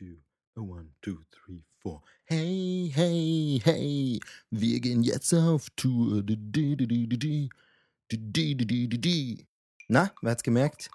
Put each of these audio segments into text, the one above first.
two, a one, two, three, four. Hey, hey, hey, wir gehen jetzt auf Tour. Na, wer hat's gemerkt?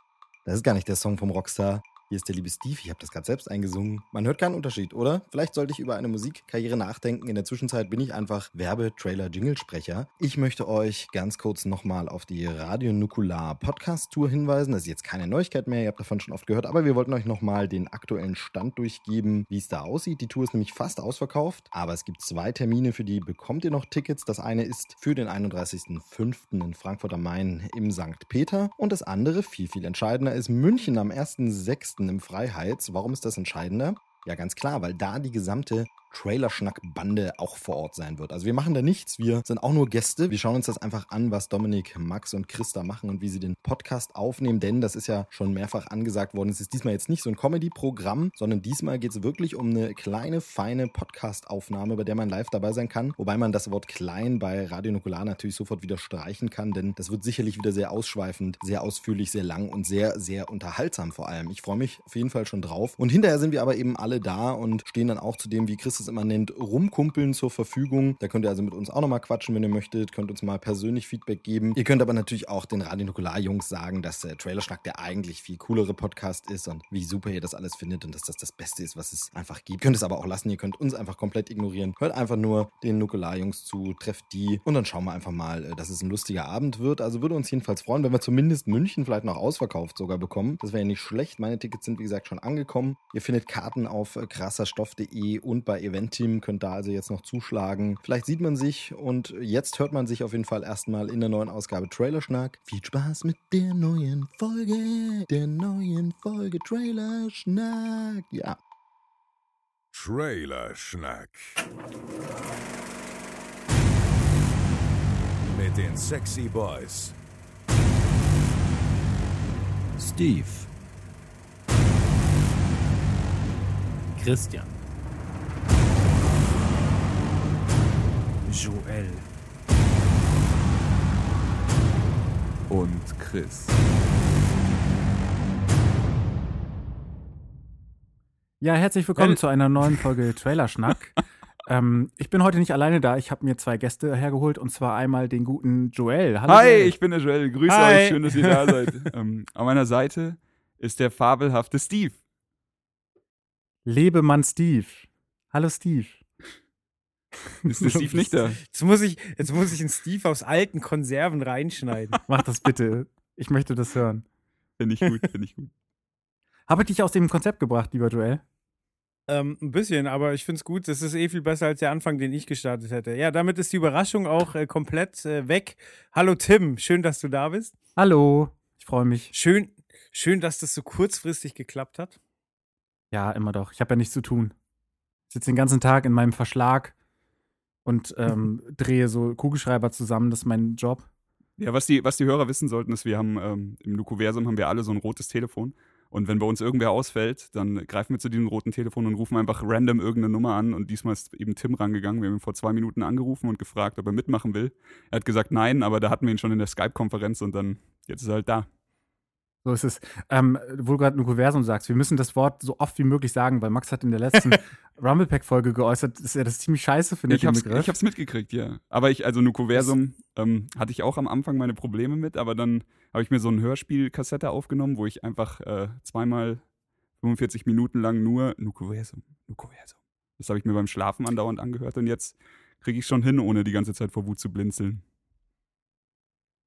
Das ist gar nicht der Song vom Rockstar. Hier ist der liebe Steve, ich habe das gerade selbst eingesungen. Man hört keinen Unterschied, oder? Vielleicht sollte ich über eine Musikkarriere nachdenken. In der Zwischenzeit bin ich einfach Werbe-Trailer-Jingle-Sprecher. Ich möchte euch ganz kurz nochmal auf die Radio Nukular Podcast-Tour hinweisen. Das ist jetzt keine Neuigkeit mehr, ihr habt davon schon oft gehört, aber wir wollten euch nochmal den aktuellen Stand durchgeben, wie es da aussieht. Die Tour ist nämlich fast ausverkauft, aber es gibt zwei Termine, für die bekommt ihr noch Tickets. Das eine ist für den 31.05. in Frankfurt am Main im St. Peter und das andere, viel, viel entscheidender, ist München am 1.06 im Freiheits. Warum ist das entscheidender? Ja, ganz klar, weil da die gesamte Trailerschnack-Bande auch vor Ort sein wird. Also wir machen da nichts, wir sind auch nur Gäste. Wir schauen uns das einfach an, was Dominik, Max und Christa machen und wie sie den Podcast aufnehmen, denn das ist ja schon mehrfach angesagt worden. Es ist diesmal jetzt nicht so ein Comedy-Programm, sondern diesmal geht es wirklich um eine kleine, feine Podcast-Aufnahme, bei der man live dabei sein kann. Wobei man das Wort klein bei Radio Nukular natürlich sofort wieder streichen kann, denn das wird sicherlich wieder sehr ausschweifend, sehr ausführlich, sehr lang und sehr, sehr unterhaltsam vor allem. Ich freue mich auf jeden Fall schon drauf. Und hinterher sind wir aber eben alle da und stehen dann auch zu dem, wie Christus es immer nennt, Rumkumpeln zur Verfügung. Da könnt ihr also mit uns auch nochmal quatschen, wenn ihr möchtet. Könnt uns mal persönlich Feedback geben. Ihr könnt aber natürlich auch den Radio Nukular-Jungs sagen, dass der Trailerschnack der eigentlich viel coolere Podcast ist und wie super ihr das alles findet und dass das das Beste ist, was es einfach gibt. Ihr könnt es aber auch lassen. Ihr könnt uns einfach komplett ignorieren. Hört einfach nur den Nukular-Jungs zu, trefft die und dann schauen wir einfach mal, äh, dass es ein lustiger Abend wird. Also würde uns jedenfalls freuen, wenn wir zumindest München vielleicht noch ausverkauft sogar bekommen. Das wäre ja nicht schlecht. Meine Tickets sind, wie gesagt, schon angekommen. Ihr findet Karten auf äh, krasserstoff.de und bei Eventim. Könnt da also jetzt noch zuschlagen. Vielleicht sieht man sich und jetzt hört man sich auf jeden Fall erstmal in der neuen Ausgabe Trailerschnack. Viel Spaß mit der neuen Folge, der neuen Folge Trailerschnack. Ja. Trailerschnack. Mit den Sexy Boys. Steve. Christian. Joel. Und Chris. Ja, herzlich willkommen zu einer neuen Folge Trailerschnack. ähm, ich bin heute nicht alleine da. Ich habe mir zwei Gäste hergeholt und zwar einmal den guten Joel. Hallo Hi, Joel. ich bin der Joel. Grüße Hi. euch. Schön, dass ihr da seid. ähm, an meiner Seite ist der fabelhafte Steve. Lebemann Steve. Hallo Steve. Ist der Steve nicht da? Jetzt muss ich, jetzt muss ich einen Steve aus alten Konserven reinschneiden. Mach das bitte. Ich möchte das hören. Finde ich gut, finde ich gut. Habe ich dich aus dem Konzept gebracht, lieber Joel? Ähm, ein bisschen, aber ich finde es gut. Das ist eh viel besser als der Anfang, den ich gestartet hätte. Ja, damit ist die Überraschung auch äh, komplett äh, weg. Hallo Tim, schön, dass du da bist. Hallo. Ich freue mich. Schön, schön, dass das so kurzfristig geklappt hat. Ja, immer doch. Ich habe ja nichts zu tun. Ich sitze den ganzen Tag in meinem Verschlag und ähm, drehe so Kugelschreiber zusammen. Das ist mein Job. Ja, was die, was die Hörer wissen sollten, ist, wir haben ähm, im Nukuversum haben wir alle so ein rotes Telefon. Und wenn bei uns irgendwer ausfällt, dann greifen wir zu diesem roten Telefon und rufen einfach random irgendeine Nummer an. Und diesmal ist eben Tim rangegangen. Wir haben ihn vor zwei Minuten angerufen und gefragt, ob er mitmachen will. Er hat gesagt nein, aber da hatten wir ihn schon in der Skype-Konferenz und dann, jetzt ist er halt da. So ist es. Ähm, wo du gerade Nukuversum sagst, wir müssen das Wort so oft wie möglich sagen, weil Max hat in der letzten Rumblepack-Folge geäußert, dass er das ziemlich scheiße findet. Ich hab's, Begriff. ich hab's mitgekriegt, ja. Aber ich, also Nukuversum ähm, hatte ich auch am Anfang meine Probleme mit, aber dann habe ich mir so ein Hörspiel-Kassette aufgenommen, wo ich einfach äh, zweimal 45 Minuten lang nur Nukuversum, Nukuversum. Das habe ich mir beim Schlafen andauernd angehört und jetzt kriege ich schon hin, ohne die ganze Zeit vor Wut zu blinzeln.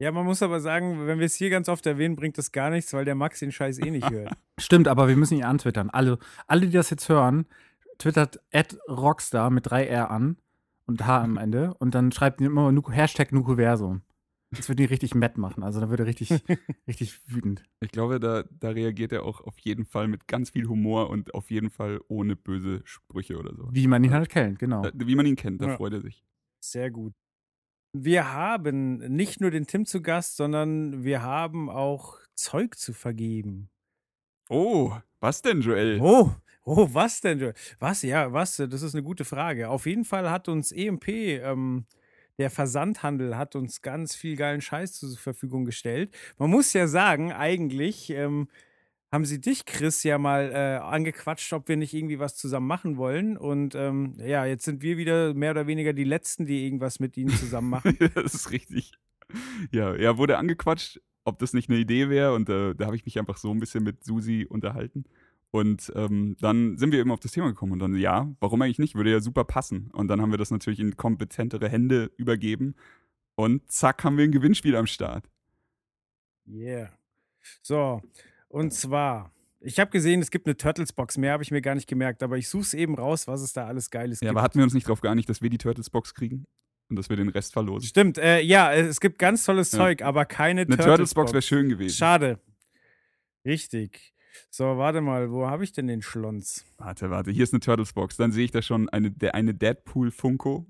Ja, man muss aber sagen, wenn wir es hier ganz oft erwähnen, bringt das gar nichts, weil der Max den Scheiß eh nicht hört. Stimmt, aber wir müssen ihn antwittern. Alle, alle, die das jetzt hören, twittert Rockstar mit 3R an und H am Ende und dann schreibt immer Nuku, Hashtag Nukuversum. Das würde ihn richtig matt machen. Also da würde er richtig, richtig wütend. Ich glaube, da, da reagiert er auch auf jeden Fall mit ganz viel Humor und auf jeden Fall ohne böse Sprüche oder so. Wie man ihn halt kennt, genau. Da, wie man ihn kennt, da Ja. freut er sich. Sehr gut. Wir haben nicht nur den Tim zu Gast, sondern wir haben auch Zeug zu vergeben. Oh, was denn, Joel? Oh, oh, was denn? Joel? Was, ja, was? Das ist eine gute Frage. Auf jeden Fall hat uns EMP, ähm, der Versandhandel, hat uns ganz viel geilen Scheiß zur Verfügung gestellt. Man muss ja sagen, eigentlich, ähm, haben sie dich, Chris, ja mal äh, angequatscht, ob wir nicht irgendwie was zusammen machen wollen. Und ähm, ja, jetzt sind wir wieder mehr oder weniger die Letzten, die irgendwas mit ihnen zusammen machen. das ist richtig. Ja, er wurde angequatscht, ob das nicht eine Idee wäre. Und äh, da habe ich mich einfach so ein bisschen mit Susi unterhalten. Und ähm, dann sind wir eben auf das Thema gekommen und dann, ja, warum eigentlich nicht? Würde ja super passen. Und dann haben wir das natürlich in kompetentere Hände übergeben. Und zack, haben wir ein Gewinnspiel am Start. Yeah. So, und zwar, ich habe gesehen, es gibt eine Turtles-Box. Mehr habe ich mir gar nicht gemerkt, aber ich suche es eben raus, was es da alles Geiles Ja, gibt. aber hatten wir uns nicht darauf geeinigt, dass wir die Turtles-Box kriegen? Und dass wir den Rest verlosen? Stimmt, äh, ja, es gibt ganz tolles Ja. Zeug, aber keine Eine Turtles-Box wäre schön gewesen. Schade. Richtig. So, warte mal, wo habe ich denn den Schlons? Warte, warte, hier ist eine Turtles-Box. Dann sehe ich da schon eine, eine Deadpool-Funko.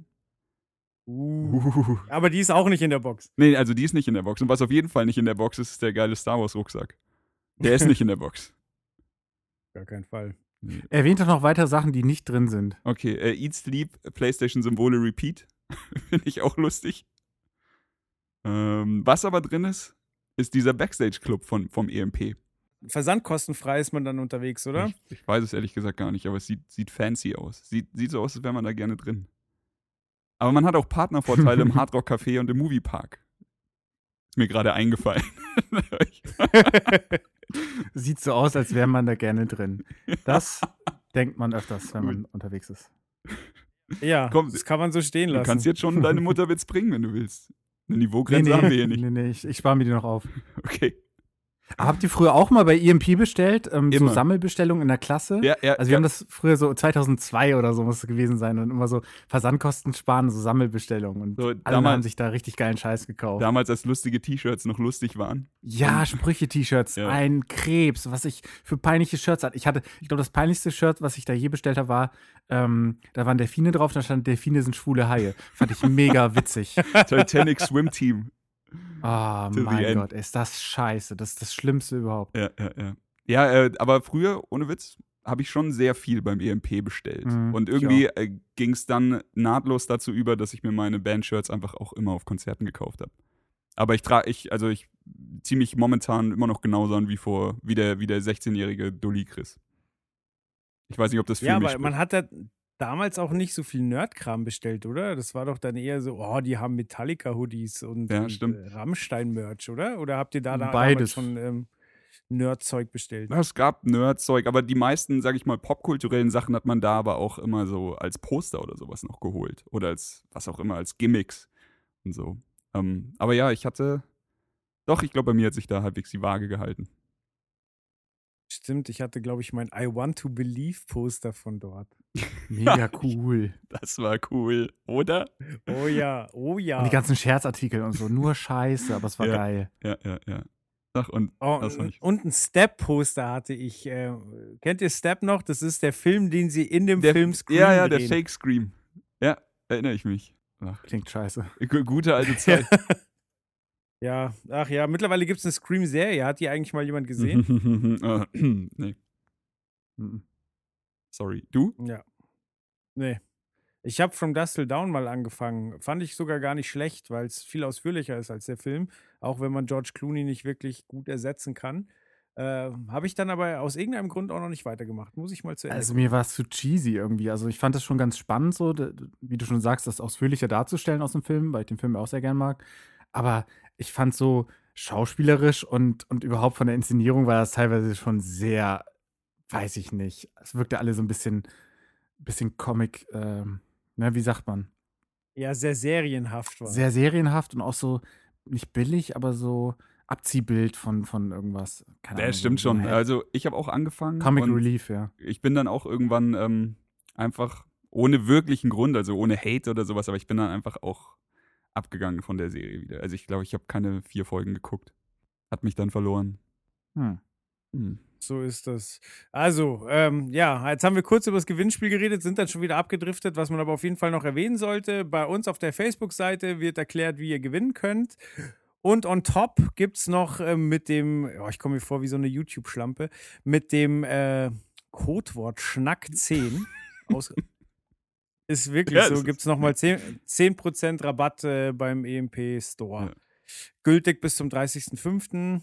Uh. Aber die ist auch nicht in der Box. Nee, also die ist nicht in der Box. Und was auf jeden Fall nicht in der Box ist, ist der geile Star Wars-Rucksack. Der ist nicht in der Box. Gar keinen Fall. Erwähnt doch noch weitere Sachen, die nicht drin sind. Okay, äh, Eat Sleep, PlayStation-Symbole Repeat. Finde ich auch lustig. Ähm, was aber drin ist, ist dieser Backstage-Club von, vom EMP. Versandkostenfrei ist man dann unterwegs, oder? Ich, ich weiß es ehrlich gesagt gar nicht, aber es sieht, sieht fancy aus. Sieht, sieht so aus, als wäre man da gerne drin. Aber man hat auch Partnervorteile im Hard Rock Café und im Moviepark. Ist mir gerade eingefallen. Sieht so aus, als wäre man da gerne drin. Das denkt man öfters, wenn man unterwegs ist. Ja, Komm, das kann man so stehen du lassen. kannst jetzt schon deine Mutterwitz bringen, wenn du willst. Eine Niveaugrenze haben wir hier nicht. nee, nee, ich, ich spare mir die noch auf. Okay. Habt ihr früher auch mal bei EMP bestellt? Ähm, so. Sammelbestellungen in der Klasse? Ja, ja, Also wir ja. haben das früher so 2002 oder so muss es gewesen sein und immer so Versandkosten sparen, so Sammelbestellungen und So, alle damals- haben sich da richtig geilen Scheiß gekauft. Damals, als lustige T-Shirts noch lustig waren. ja, Sprüche-T-Shirts, Ja. ein Krebs, was ich für peinliche Shirts hatte. Ich hatte, ich glaube, das peinlichste Shirt, was ich da je bestellt habe, war, ähm, da waren Delfine drauf, da stand Delfine sind schwule Haie. Fand ich mega witzig. Titanic Swim Team. Ah, the mein. Gott, ist das scheiße. Das ist das Schlimmste überhaupt. Ja, ja, ja. Ja, äh, aber früher, ohne Witz, habe ich schon sehr viel beim EMP bestellt. Mhm, Und irgendwie äh, ging es dann nahtlos dazu über, dass ich mir meine Bandshirts einfach auch immer auf Konzerten gekauft habe. Aber ich trage, ich, also ich ziehe mich momentan immer noch genauso an wie vor, wie der, wie der 16-jährige Dolly Chris. Ich weiß nicht, ob das für Ja, mich aber man hat da damals auch nicht so viel Nerdkram bestellt, oder? Das war doch dann eher so, oh, die haben Metallica-Hoodies und, Ja, und äh, Rammstein-Merch, oder? Oder habt ihr da, da Beides. damals schon ähm, Nerdzeug bestellt? Ja, es gab Nerdzeug, aber die meisten, sag ich mal, popkulturellen Sachen hat man da aber auch immer so als Poster oder sowas noch geholt. Oder als, was auch immer, als Gimmicks und so. Ähm, aber ja, ich hatte, doch, ich glaube, bei mir hat sich da halbwegs die Waage gehalten. Stimmt, ich hatte, glaube ich, mein I Want to Believe Poster von dort. Mega cool. Das war cool, oder? Oh ja, oh ja. Und die ganzen Scherzartikel und so, nur Scheiße, aber es war Ja. geil. Ja, ja, ja. Ach, und Oh, und, ich. und ein Step-Poster hatte ich. Äh, kennt ihr Step noch? Das ist der Film, den sie in dem Der, Film Scream ja, ja, der drehen. Fake Scream. Ja, erinnere ich mich. Ach, Klingt scheiße. gu- gute alte Zeit. Ja, ach ja, mittlerweile gibt es eine Scream-Serie. Hat die eigentlich mal jemand gesehen? Äh, nee, Mhm. Sorry. Du? Ja. Nee. Ich habe From Dust Till Down mal angefangen. Fand ich sogar gar nicht schlecht, weil es viel ausführlicher ist als der Film. Auch wenn man George Clooney nicht wirklich gut ersetzen kann. Äh, habe ich dann aber aus irgendeinem Grund auch noch nicht weitergemacht. Muss ich mal zu Ende Also mir war es zu cheesy irgendwie. Also ich fand es schon ganz spannend, so, wie du schon sagst, das ausführlicher darzustellen aus dem Film, weil ich den Film auch sehr gern mag. Aber ich fand so schauspielerisch und, und überhaupt von der Inszenierung war das teilweise schon sehr, weiß ich nicht. Es wirkte alle so ein bisschen, bisschen Comic, ähm, ne, wie sagt man? Ja, sehr serienhaft war. Sehr serienhaft und auch so nicht billig, aber so Abziehbild von, von irgendwas. Keine Ja, Ahnung, stimmt schon. Hä- Also ich habe auch angefangen. Comic und Relief, ja. Ich bin dann auch irgendwann ähm, einfach ohne wirklichen Grund, also ohne Hate oder sowas, aber ich bin dann einfach auch abgegangen von der Serie wieder. Also ich glaube, ich habe keine vier Folgen geguckt. Hat mich dann verloren. Hm. Hm. So ist das. Also, ähm, ja, jetzt haben wir kurz über das Gewinnspiel geredet, sind dann schon wieder abgedriftet. Was man aber auf jeden Fall noch erwähnen sollte, bei uns auf der Facebook-Seite wird erklärt, wie ihr gewinnen könnt. Und on top gibt es noch ähm, mit dem, oh, ich komme mir vor wie so eine YouTube-Schlampe, mit dem äh, Codewort Schnack10 aus. Ist wirklich Ja, so, gibt es nochmal 10%, 10 Rabatt äh, beim EMP Store. Ja. Gültig bis zum 30.05.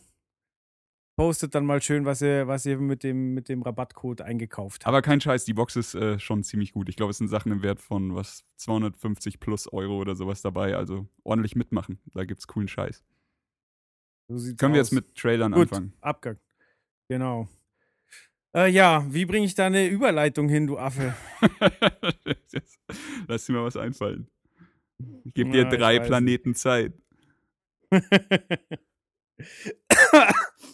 Postet dann mal schön, was ihr, was ihr mit dem, mit dem Rabattcode eingekauft habt. Aber kein Scheiß, die Box ist äh, schon ziemlich gut. Ich glaube, es sind Sachen im Wert von was 250 plus Euro oder sowas dabei. Also ordentlich mitmachen. Da gibt's coolen Scheiß. So Können wir aus. jetzt mit Trailern Gut, anfangen? Abgang. Genau. Äh, ja, wie bringe ich da eine Überleitung hin, du Affe? Lass dir mal was einfallen. Ich gebe dir drei Planeten Zeit.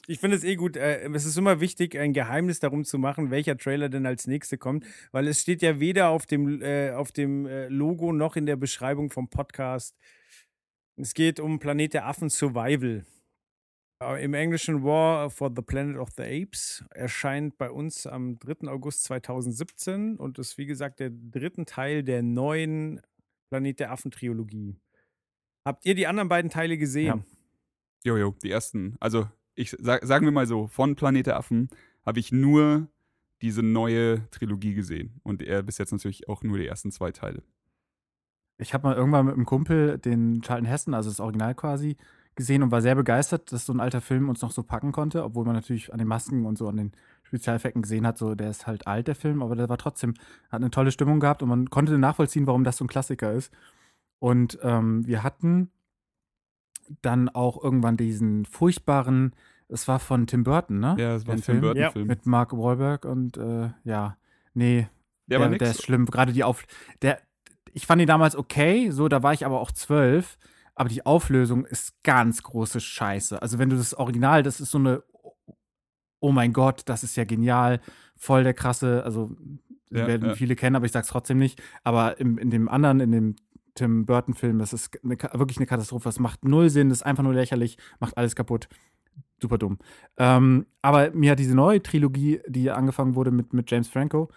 ich finde es eh gut. Äh, es ist immer wichtig, ein Geheimnis darum zu machen, welcher Trailer denn als nächste kommt, weil es steht ja weder auf dem, äh, auf dem äh, Logo noch in der Beschreibung vom Podcast. Es geht um Planet der Affen Survival. Äh, Im Englischen War for the Planet of the Apes erscheint bei uns am 3. August 2017 und ist wie gesagt der dritte Teil der neuen Planet der Affen Trilogie. Habt ihr die anderen beiden Teile gesehen? Jojo, die ersten. Also, ich sag, sagen wir mal so, von Planet der Affen habe ich nur diese neue Trilogie gesehen. Und er bis jetzt natürlich auch nur die ersten zwei Teile. Ich habe mal irgendwann mit einem Kumpel den Charlton Heston, also das Original quasi, gesehen und war sehr begeistert, dass so ein alter Film uns noch so packen konnte, obwohl man natürlich an den Masken und so an den Spezialeffekten gesehen hat, so der ist halt alt, der Film, aber der war trotzdem, hat eine tolle Stimmung gehabt und man konnte nachvollziehen, warum das so ein Klassiker ist. Und ähm, wir hatten dann auch irgendwann diesen furchtbaren, es war von Tim Burton, ne? Ja, das war ein Tim Film Burton-Film. Mit Mark Wahlberg und äh, ja, nee, Der der, war der, ist schlimm. Gerade die Auf. Der, ich fand ihn damals okay, so, da war ich aber auch zwölf. Aber die Auflösung ist ganz große Scheiße. Also, wenn du das Original, das ist so eine, oh mein Gott, das ist ja genial, voll der krasse, also Ja, werden ja. viele kennen, aber ich sag's trotzdem nicht. Aber im, in dem anderen, in dem Tim Burton-Film, das ist eine, wirklich eine Katastrophe. Es macht null Sinn, das ist einfach nur lächerlich, macht alles kaputt. Super dumm. Ähm, aber mir hat diese neue Trilogie, die angefangen wurde mit, mit James Franco,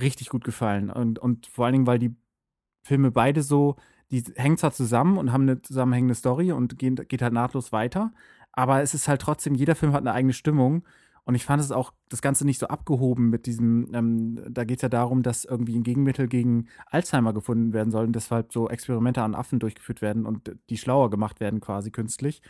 richtig gut gefallen. Und, und vor allen Dingen, weil die Filme beide so, die hängen zwar zusammen und haben eine zusammenhängende Story und gehen, geht halt nahtlos weiter, aber es ist halt trotzdem, jeder Film hat eine eigene Stimmung. Und ich fand es auch das Ganze nicht so abgehoben mit diesem, ähm, da geht es ja darum, dass irgendwie ein Gegenmittel gegen Alzheimer gefunden werden soll und deshalb so Experimente an Affen durchgeführt werden und die schlauer gemacht werden quasi künstlich.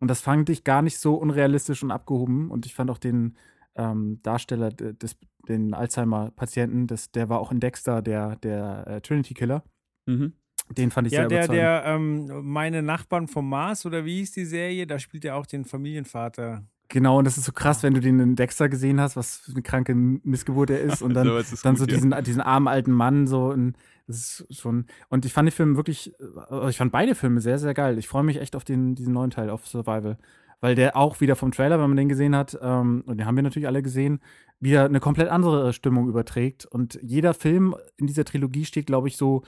Und das fand ich gar nicht so unrealistisch und abgehoben. Und ich fand auch den ähm, Darsteller de- des, den Alzheimer-Patienten, der war auch in Dexter, der, der äh, Trinity-Killer. Mhm. Den fand ich Ja, sehr der, überzeugend. der, ähm, meine Nachbarn vom Mars oder wie hieß die Serie? Da spielt er auch den Familienvater. Genau, und das ist so krass, wenn du den in Dexter gesehen hast, was für eine kranke Missgeburt er ist. Und dann, So, ist dann gut, so ja. diesen, diesen armen alten Mann, so. Und das ist schon. Und ich fand die Filme wirklich, äh, ich fand beide Filme sehr, sehr geil. Ich freue mich echt auf den, diesen neuen Teil, auf Survival. Weil der auch wieder vom Trailer, wenn man den gesehen hat, ähm, und den haben wir natürlich alle gesehen, wieder eine komplett andere Stimmung überträgt. Und jeder Film in dieser Trilogie steht, glaube ich, so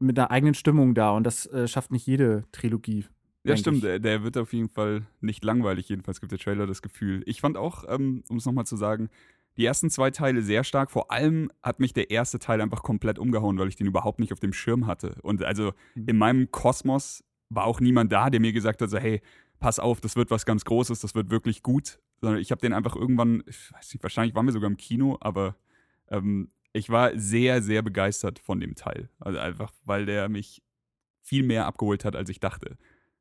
mit einer eigenen Stimmung da. Und das äh, schafft nicht jede Trilogie. Ja, stimmt. Der, der wird auf jeden Fall nicht langweilig. Jedenfalls gibt der Trailer das Gefühl. Ich fand auch, ähm, um es nochmal zu sagen, die ersten zwei Teile sehr stark. Vor allem hat mich der erste Teil einfach komplett umgehauen, weil ich den überhaupt nicht auf dem Schirm hatte. Und also Mhm. in meinem Kosmos war auch niemand da, der mir gesagt hat, so, hey, pass auf, das wird was ganz Großes, das wird wirklich gut. Sondern ich habe den einfach irgendwann, ich weiß nicht, wahrscheinlich waren wir sogar im Kino, aber ähm, ich war sehr, sehr begeistert von dem Teil. Also einfach, weil der mich viel mehr abgeholt hat, als ich dachte.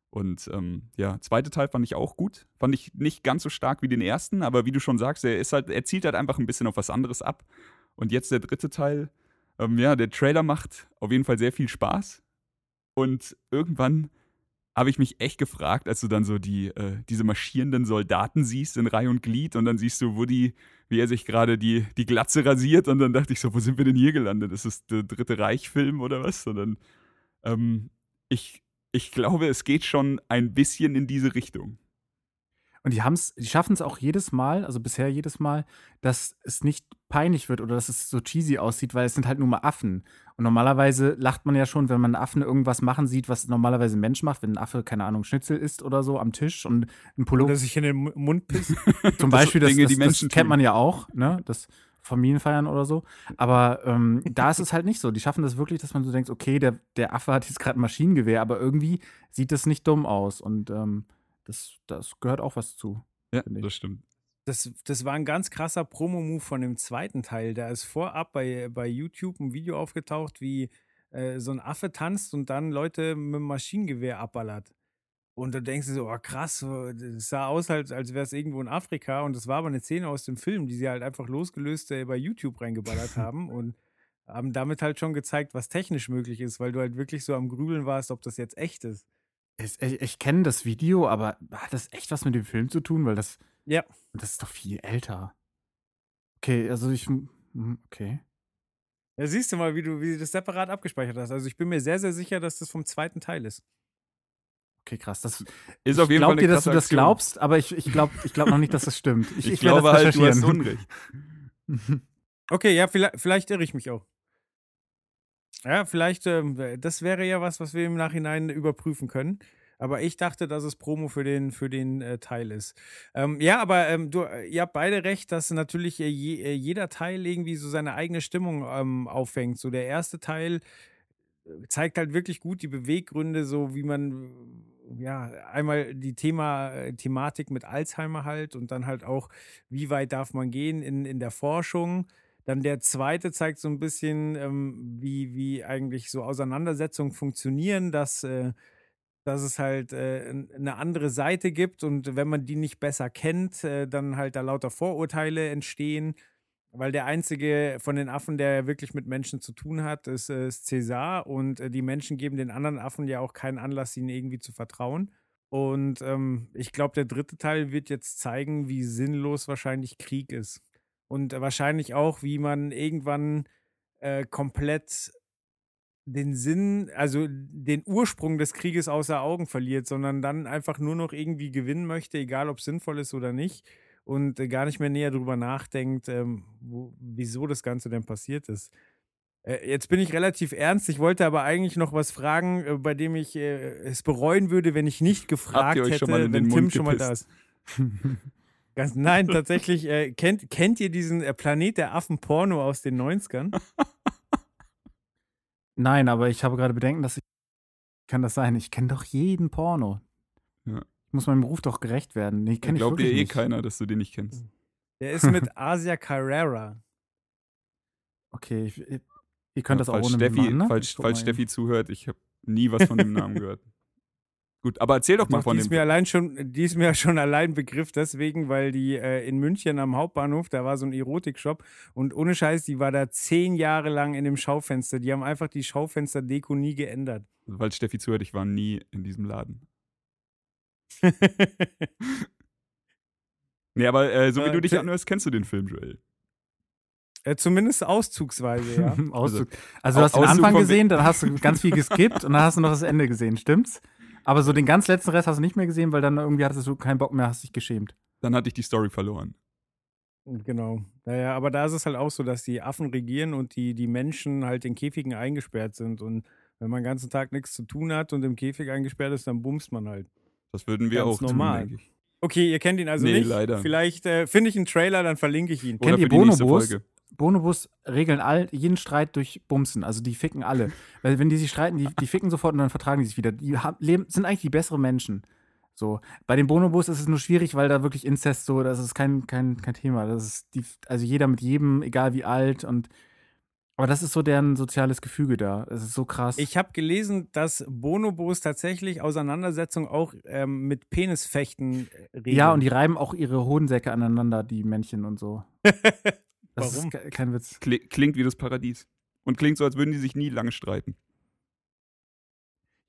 Und ähm, ja, zweite Teil fand ich auch gut. Fand ich nicht ganz so stark wie den ersten, aber wie du schon sagst, er ist halt, er zielt halt einfach ein bisschen auf was anderes ab. Und jetzt der dritte Teil, ähm, ja, der Trailer macht auf jeden Fall sehr viel Spaß. Und irgendwann habe ich mich echt gefragt, als du dann so die, äh, diese marschierenden Soldaten siehst in Reihe und Glied und dann siehst du Woody, wie er sich gerade die, die Glatze rasiert und dann dachte ich so, wo sind wir denn hier gelandet? Ist das der Dritte Reich-Film oder was? Sondern ähm, ich, ich glaube, es geht schon ein bisschen in diese Richtung. Und die haben's, die schaffen es auch jedes Mal, also bisher jedes Mal, dass es nicht peinlich wird oder dass es so cheesy aussieht, weil es sind halt nur mal Affen. Und normalerweise lacht man ja schon, wenn man einen Affen irgendwas machen sieht, was normalerweise ein Mensch macht, wenn ein Affe, keine Ahnung, Schnitzel isst oder so am Tisch und ein Pullover. Oder sich in den Mu- Mund pisst. Zum Beispiel, das, Dinge, das, die Menschen das kennt man ja auch, ne? Das Familienfeiern oder so. Aber ähm, da ist es halt nicht so. Die schaffen das wirklich, dass man so denkt, okay, der, der Affe hat jetzt gerade ein Maschinengewehr, aber irgendwie sieht das nicht dumm aus. Und ähm, das, das gehört auch was zu. Ja, das stimmt. Das, das war ein ganz krasser Promo-Move von dem zweiten Teil. Da ist vorab bei, bei YouTube ein Video aufgetaucht, wie äh, so ein Affe tanzt und dann Leute mit dem Maschinengewehr abballert. Und da denkst du so, oh krass, das sah aus, halt, als wäre es irgendwo in Afrika. Und das war aber eine Szene aus dem Film, die sie halt einfach losgelöst äh, bei YouTube reingeballert haben und haben damit halt schon gezeigt, was technisch möglich ist, weil du halt wirklich so am Grübeln warst, ob das jetzt echt ist. Ich, ich, ich kenne das Video, aber hat das echt was mit dem Film zu tun? Weil das, Ja. das ist doch viel älter. Okay, also ich. hm, Okay. Da siehst du mal, wie du, wie du das separat abgespeichert hast. Also ich bin mir sehr, sehr sicher, dass das vom zweiten Teil ist. Okay, krass. Das, Ist auf ich jeden Fall eine dir, dass du das Aktion. glaubst, aber ich, ich glaube ich glaub noch nicht, dass das stimmt. Ich, Ich, ich, glaube halt, du hast. Unrecht. Okay, ja, vielleicht, vielleicht irre ich mich auch. Ja, vielleicht, ähm, das wäre ja was, was wir im Nachhinein überprüfen können. Aber ich dachte, dass es Promo für den, für den äh, Teil ist. Ähm, ja, aber ähm, du, äh, ihr habt beide recht, dass natürlich äh, je, äh, jeder Teil irgendwie so seine eigene Stimmung ähm, auffängt. So der erste Teil äh, zeigt halt wirklich gut die Beweggründe, so wie man äh, ja einmal die Thema, äh, Thematik mit Alzheimer halt und dann halt auch, wie weit darf man gehen in, in der Forschung. Dann der zweite zeigt so ein bisschen, ähm, wie, wie eigentlich so Auseinandersetzungen funktionieren, dass, äh, dass es halt äh, eine andere Seite gibt und wenn man die nicht besser kennt, äh, dann halt da lauter Vorurteile entstehen. Weil der einzige von den Affen, der wirklich mit Menschen zu tun hat, ist, äh, ist Cäsar und äh, die Menschen geben den anderen Affen ja auch keinen Anlass, ihnen irgendwie zu vertrauen. Und ähm, ich glaube, der dritte Teil wird jetzt zeigen, wie sinnlos wahrscheinlich Krieg ist. Und wahrscheinlich auch, wie man irgendwann äh, komplett den Sinn, also den Ursprung des Krieges außer Augen verliert, sondern dann einfach nur noch irgendwie gewinnen möchte, egal ob es sinnvoll ist oder nicht. Und äh, gar nicht mehr näher drüber nachdenkt, ähm, wo, wieso das Ganze denn passiert ist. Äh, jetzt bin ich relativ ernst. Ich wollte aber eigentlich noch was fragen, äh, bei dem ich äh, es bereuen würde, wenn ich nicht gefragt ihr euch hätte, schon mal in wenn den Tim Mund schon mal da ist. Ganz, nein, tatsächlich. Äh, kennt, kennt ihr diesen äh, Planet der Affen Porno aus den 90ern? Nein, aber ich habe gerade Bedenken, dass ich. Kann das sein? Ich kenne doch jeden Porno. Ja. Ich muss meinem Beruf doch gerecht werden. Nee, Da kenne ich wirklich dir eh nicht. keiner, dass du den nicht kennst. Der ist mit Asia Carrera. Okay, ich, ich, ihr könnt das auch ohne Steffi, machen, ne? falls, falls Steffi zuhört, ich habe nie was von dem Namen gehört. Gut, aber erzähl doch mal Doch, von die, ist dem. mir allein schon, die ist mir schon allein Begriff deswegen, weil die äh, in München am Hauptbahnhof, da war so ein Erotikshop und ohne Scheiß, die war da zehn Jahre lang in dem Schaufenster. Die haben einfach die Schaufenster-Deko nie geändert. Falls Steffi zuhört, ich war nie in diesem Laden. Nee, aber äh, so wie Äh, du dich anhörst, kennst du den Film, Joel. äh, zumindest auszugsweise, ja. Auszug. Also, du hast den Auszug Anfang vom gesehen, dann hast du ganz viel geskippt und dann hast du noch das Ende gesehen, stimmt's? Aber so den ganz letzten Rest hast du nicht mehr gesehen, weil dann irgendwie hattest du keinen Bock mehr, hast dich geschämt. Dann hatte ich die Story verloren. Genau. Naja, aber da ist es halt auch so, dass die Affen regieren und die, die Menschen halt in Käfigen eingesperrt sind. Und wenn man den ganzen Tag nichts zu tun hat und im Käfig eingesperrt ist, dann bumst man halt. Das würden wir Ganz auch normal. tun, denke ich. Okay, ihr kennt ihn also Nee, nicht. leider. Vielleicht äh, finde ich einen Trailer, dann verlinke ich ihn. Oder Kennt ihr für die nächste Bonobos? Folge. Bonobos regeln all, jeden Streit durch Bumsen. Also die ficken alle. Weil wenn die sich streiten, die, die ficken sofort und dann vertragen die sich wieder. Die haben, leben, sind eigentlich die besseren Menschen. So. Bei den Bonobos ist es nur schwierig, weil da wirklich Inzest so, das ist kein, kein, kein Thema. Das ist die, also jeder mit jedem, egal wie alt und aber das ist so deren soziales Gefüge da. Das ist so krass. Ich habe gelesen, dass Bonobos tatsächlich Auseinandersetzungen auch ähm, mit Penisfechten äh, regeln. ja, und die reiben auch ihre Hodensäcke aneinander, die Männchen und so. Das Warum? ist ke- kein Witz. Kli klingt wie das Paradies. Und klingt so, als würden die sich nie lange streiten.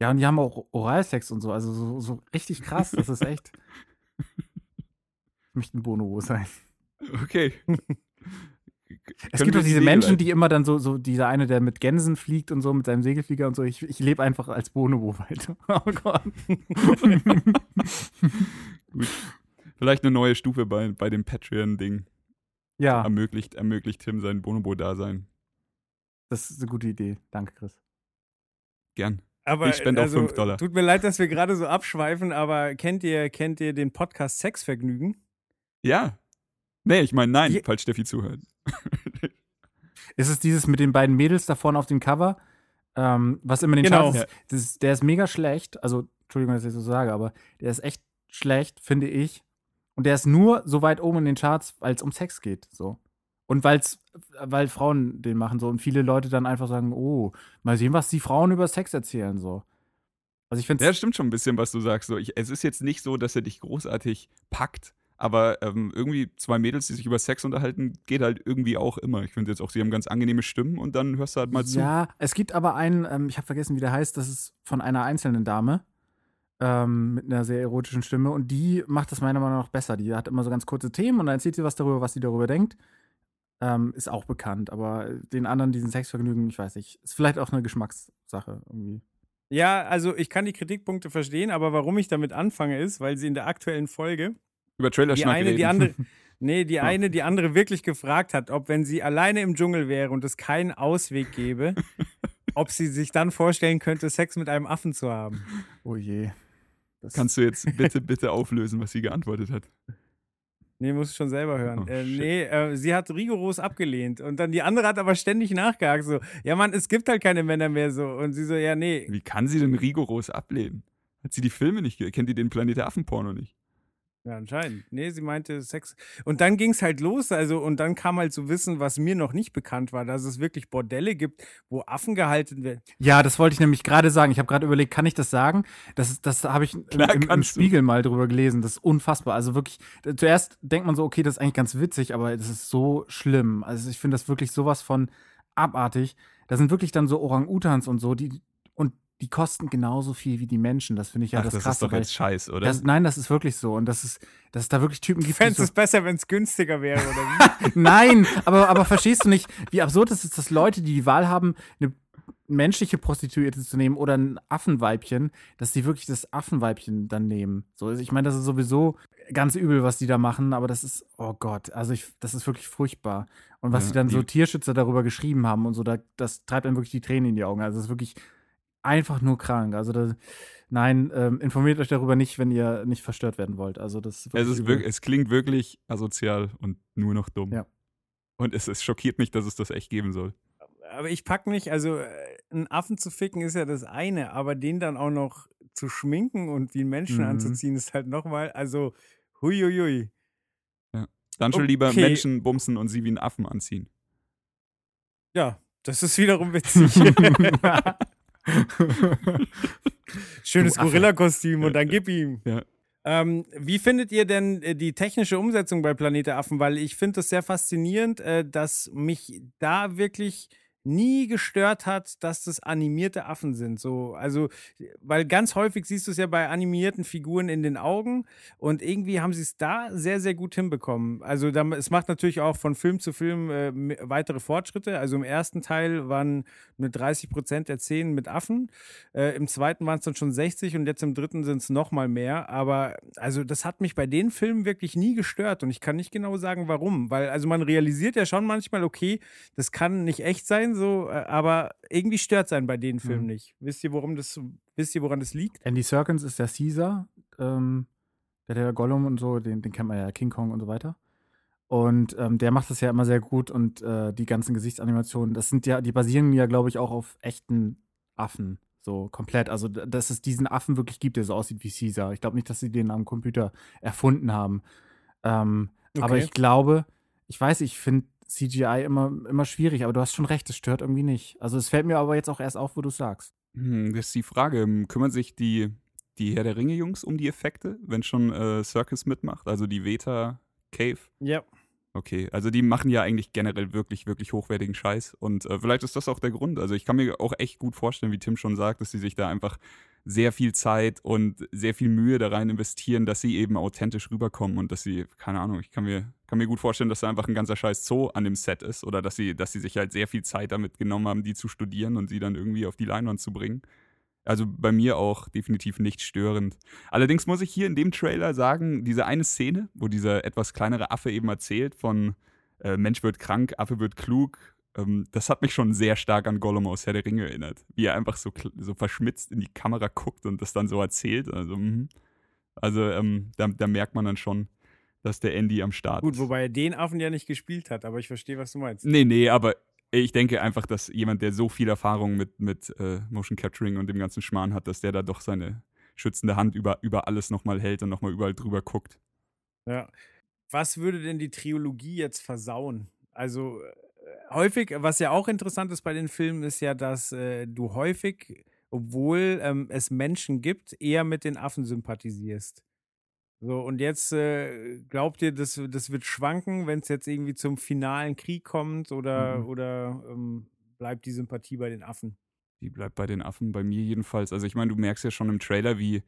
Ja, und die haben auch Oralsex und so. Also so, so richtig krass. Das ist echt. Ich möchte ein Bonobo sein. Okay. Es gibt doch diese Menschen, die immer dann so, so dieser eine, der mit Gänsen fliegt und so, mit seinem Segelflieger und so. Ich, ich lebe einfach als Bonobo weiter. Oh Gott. Vielleicht eine neue Stufe bei, bei dem Patreon-Ding. ja, Ermöglicht, ermöglicht Tim sein Bonobo-Dasein. das ist eine gute Idee. Danke, Chris. Gern. aber, ich spende auch also, fünf Dollar. Tut mir leid, dass wir gerade so abschweifen, aber kennt ihr, kennt ihr den Podcast Sexvergnügen? Ja. Nee, ich meine nein, Je- falls Steffi zuhört. Ist es dieses mit den beiden Mädels da vorne auf dem Cover? Ähm, was immer in den Genau. Charts ist, ist. Der ist mega schlecht. Also, Entschuldigung, dass ich das so sage, aber der ist echt schlecht, finde ich. Und der ist nur so weit oben in den Charts, weil es um Sex geht. So. Und weil's, weil Frauen den machen so und viele Leute dann einfach sagen, oh, mal sehen, was die Frauen über Sex erzählen. So. Also ich finde Ja, stimmt schon ein bisschen, was du sagst. So, ich, es ist jetzt nicht so, dass er dich großartig packt, aber ähm, irgendwie zwei Mädels, die sich über Sex unterhalten, geht halt irgendwie auch immer. Ich finde jetzt auch, sie haben ganz angenehme Stimmen und dann hörst du halt mal zu. Ja, es gibt aber einen, ähm, ich habe vergessen, wie der heißt, das ist von einer einzelnen Dame ähm, mit einer sehr erotischen Stimme und die macht das meiner Meinung nach besser. Die hat immer so ganz kurze Themen und dann erzählt sie was darüber, was sie darüber denkt. Ähm, ist auch bekannt, aber den anderen, diesen Sexvergnügen, ich weiß nicht, ist vielleicht auch eine Geschmackssache irgendwie. Ja, also ich kann die Kritikpunkte verstehen, aber warum ich damit anfange ist, weil sie in der aktuellen Folge Über Trailer die eine, reden. die andere, nee, die eine, die andere wirklich gefragt hat, ob wenn sie alleine im Dschungel wäre und es keinen Ausweg gäbe, ob sie sich dann vorstellen könnte, Sex mit einem Affen zu haben. Oh je. Das Kannst du jetzt bitte, bitte auflösen, was sie geantwortet hat? Nee, muss ich schon selber hören. Oh, äh, nee, äh, sie hat rigoros abgelehnt. Und dann die andere hat aber ständig nachgehakt, so, ja Mann, es gibt halt keine Männer mehr so. Und sie so, ja, nee. Wie kann sie denn rigoros ablehnen? Hat sie die Filme nicht, kennt die den Planet der Affen-Porno nicht? Ja, anscheinend. Nee, sie meinte Sex. Und dann ging es halt los, also, und dann kam halt zu wissen, was mir noch nicht bekannt war, dass es wirklich Bordelle gibt, wo Affen gehalten werden. Ja, das wollte ich nämlich gerade sagen. Ich habe gerade überlegt, kann ich das sagen? Das, das habe ich im, Klar im, im. Spiegel mal drüber gelesen. Das ist unfassbar. Also wirklich, zuerst denkt man so, okay, das ist eigentlich ganz witzig, aber das ist so schlimm. Also ich finde das wirklich sowas von abartig. Da sind wirklich dann so Orang-Utans und so, die und die kosten genauso viel wie die Menschen. Das finde ich ja Ach, das, das Krasse. ist doch jetzt Scheiß, oder? das, nein, das ist wirklich so. Und das ist, dass es da wirklich Typen gibt, die fände so, es besser, wenn es günstiger wäre, oder wie? Nein, aber, aber verstehst du nicht, wie absurd es ist, dass Leute, die die Wahl haben, eine menschliche Prostituierte zu nehmen oder ein Affenweibchen, dass die wirklich das Affenweibchen dann nehmen. So, also ich meine, das ist sowieso ganz übel, was die da machen, aber das ist, oh Gott, also ich, das ist wirklich furchtbar. Und was Ja, die dann so Tierschützer darüber geschrieben haben und so, da, das treibt dann wirklich die Tränen in die Augen. Also das ist wirklich einfach nur krank. Also da, nein, ähm, informiert euch darüber nicht, wenn ihr nicht verstört werden wollt. Also das ist es, wirklich ist wirklich, es klingt wirklich asozial und nur noch dumm. Ja. Und es, es schockiert mich, dass es das echt geben soll. Aber ich pack nicht, also äh, einen Affen zu ficken ist ja das eine, aber den dann auch noch zu schminken und wie einen Menschen Mhm. anzuziehen ist halt nochmal, also huiuiui. Dann schon lieber Okay. Menschen bumsen und sie wie einen Affen anziehen. Ja, das ist wiederum witzig. Schönes. Gorilla-Kostüm und dann gib ihm. Ja. Ähm, wie findet ihr denn äh, die technische Umsetzung bei Planet der Affen? Weil ich finde es sehr faszinierend, äh, dass mich da wirklich nie gestört hat, dass das animierte Affen sind. So, also, weil ganz häufig siehst du es ja bei animierten Figuren in den Augen und irgendwie haben sie es da sehr, sehr gut hinbekommen. Also, da, es macht natürlich auch von Film zu Film äh, weitere Fortschritte. Also im ersten Teil waren mit 30 Prozent der Szenen mit Affen. Äh, Im zweiten waren es dann schon 60 und jetzt im dritten sind es nochmal mehr. Aber also das hat mich bei den Filmen wirklich nie gestört und ich kann nicht genau sagen, warum. Weil also man realisiert ja schon manchmal, okay, das kann nicht echt sein, so, äh, aber irgendwie stört es einen bei den Filmen Mhm. nicht. Wisst ihr, worum das, wisst ihr, woran das liegt? Andy Serkins ist der Caesar, ähm, der, der Gollum und so, den, den kennt man ja, King Kong und so weiter. Und ähm, der macht das ja immer sehr gut und äh, die ganzen Gesichtsanimationen, das sind ja, die basieren ja, glaube ich, auch auf echten Affen. So komplett. Also, dass es diesen Affen wirklich gibt, der so aussieht wie Caesar. Ich glaube nicht, dass sie den am Computer erfunden haben. Ähm, Aber Okay. ich glaube, ich weiß, ich finde CGI immer, immer schwierig, aber du hast schon recht, es stört irgendwie nicht. Also, es fällt mir aber jetzt auch erst auf, wo du es sagst. Hm, das ist die Frage. Ähm, Kümmern sich die, die Herr der Ringe-Jungs um die Effekte, wenn schon äh, Circus mitmacht? Also die Veta Cave? Ja. Okay, also die machen ja eigentlich generell wirklich, wirklich hochwertigen Scheiß. Und äh, vielleicht ist das auch der Grund. Also ich kann mir auch echt gut vorstellen, wie Tim schon sagt, dass sie sich da einfach sehr viel Zeit und sehr viel Mühe da rein investieren, dass sie eben authentisch rüberkommen und dass sie, keine Ahnung, ich kann mir, kann mir gut vorstellen, dass da einfach ein ganzer Scheiß Zoo an dem Set ist oder dass sie, dass sie sich halt sehr viel Zeit damit genommen haben, die zu studieren und sie dann irgendwie auf die Leinwand zu bringen. Also bei mir auch definitiv nicht störend. Allerdings muss ich hier in dem Trailer sagen, diese eine Szene, wo dieser etwas kleinere Affe eben erzählt von äh, Mensch wird krank, Affe wird klug, das hat mich schon sehr stark an Gollum aus Herr der Ringe erinnert. Wie er einfach so, so verschmitzt in die Kamera guckt und das dann so erzählt. Also, mhm. also ähm, da, da merkt man dann schon, dass der Andy am Start Gut, ist. wobei er den Affen ja nicht gespielt hat, aber ich verstehe, was du meinst. Nee, nee, aber ich denke einfach, dass jemand, der so viel Erfahrung mit, mit äh, Motion Capturing und dem ganzen Schmarrn hat, dass der da doch seine schützende Hand über, über alles nochmal hält und nochmal überall drüber guckt. Ja. Was würde denn die Trilogie jetzt versauen? Also äh, häufig, was ja auch interessant ist bei den Filmen, ist ja, dass äh, du häufig obwohl ähm, es Menschen gibt, eher mit den Affen sympathisierst. So, und jetzt äh, glaubt ihr, das, das wird schwanken, wenn es jetzt irgendwie zum finalen Krieg kommt oder, Mhm. oder ähm, bleibt die Sympathie bei den Affen? Die bleibt bei den Affen, bei mir jedenfalls. Also ich meine, du merkst ja schon im Trailer, wie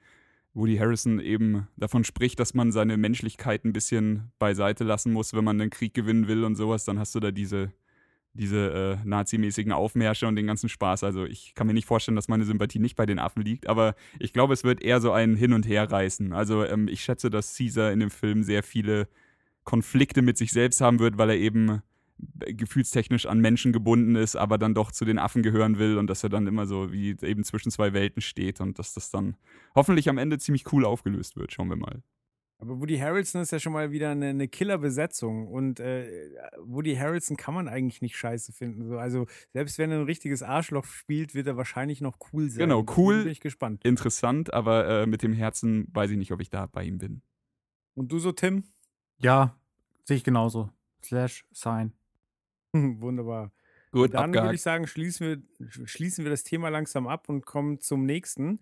Woody Harrison eben davon spricht, dass man seine Menschlichkeit ein bisschen beiseite lassen muss, wenn man den Krieg gewinnen will und sowas. Dann hast du da diese, diese äh, nazimäßigen Aufmärsche und den ganzen Spaß. Also ich kann mir nicht vorstellen, dass meine Sympathie nicht bei den Affen liegt, aber ich glaube, es wird eher so ein Hin und Her reißen. Also ähm, ich schätze, dass Caesar in dem Film sehr viele Konflikte mit sich selbst haben wird, weil er eben gefühlstechnisch an Menschen gebunden ist, aber dann doch zu den Affen gehören will und dass er dann immer so wie eben zwischen zwei Welten steht und dass das dann hoffentlich am Ende ziemlich cool aufgelöst wird. Schauen wir mal. Aber Woody Harrelson ist ja schon mal wieder eine, eine Killer-Besetzung und äh, Woody Harrelson kann man eigentlich nicht scheiße finden. So, also selbst wenn er ein richtiges Arschloch spielt, wird er wahrscheinlich noch cool sein. Genau, cool. Bin ich gespannt. Interessant, aber äh, mit dem Herzen weiß ich nicht, ob ich da bei ihm bin. Und du so, Tim? Ja, sehe ich genauso. Slash Sign. Wunderbar. Gut, Dann würde ich sagen, schließen wir, schließen wir das Thema langsam ab und kommen zum nächsten.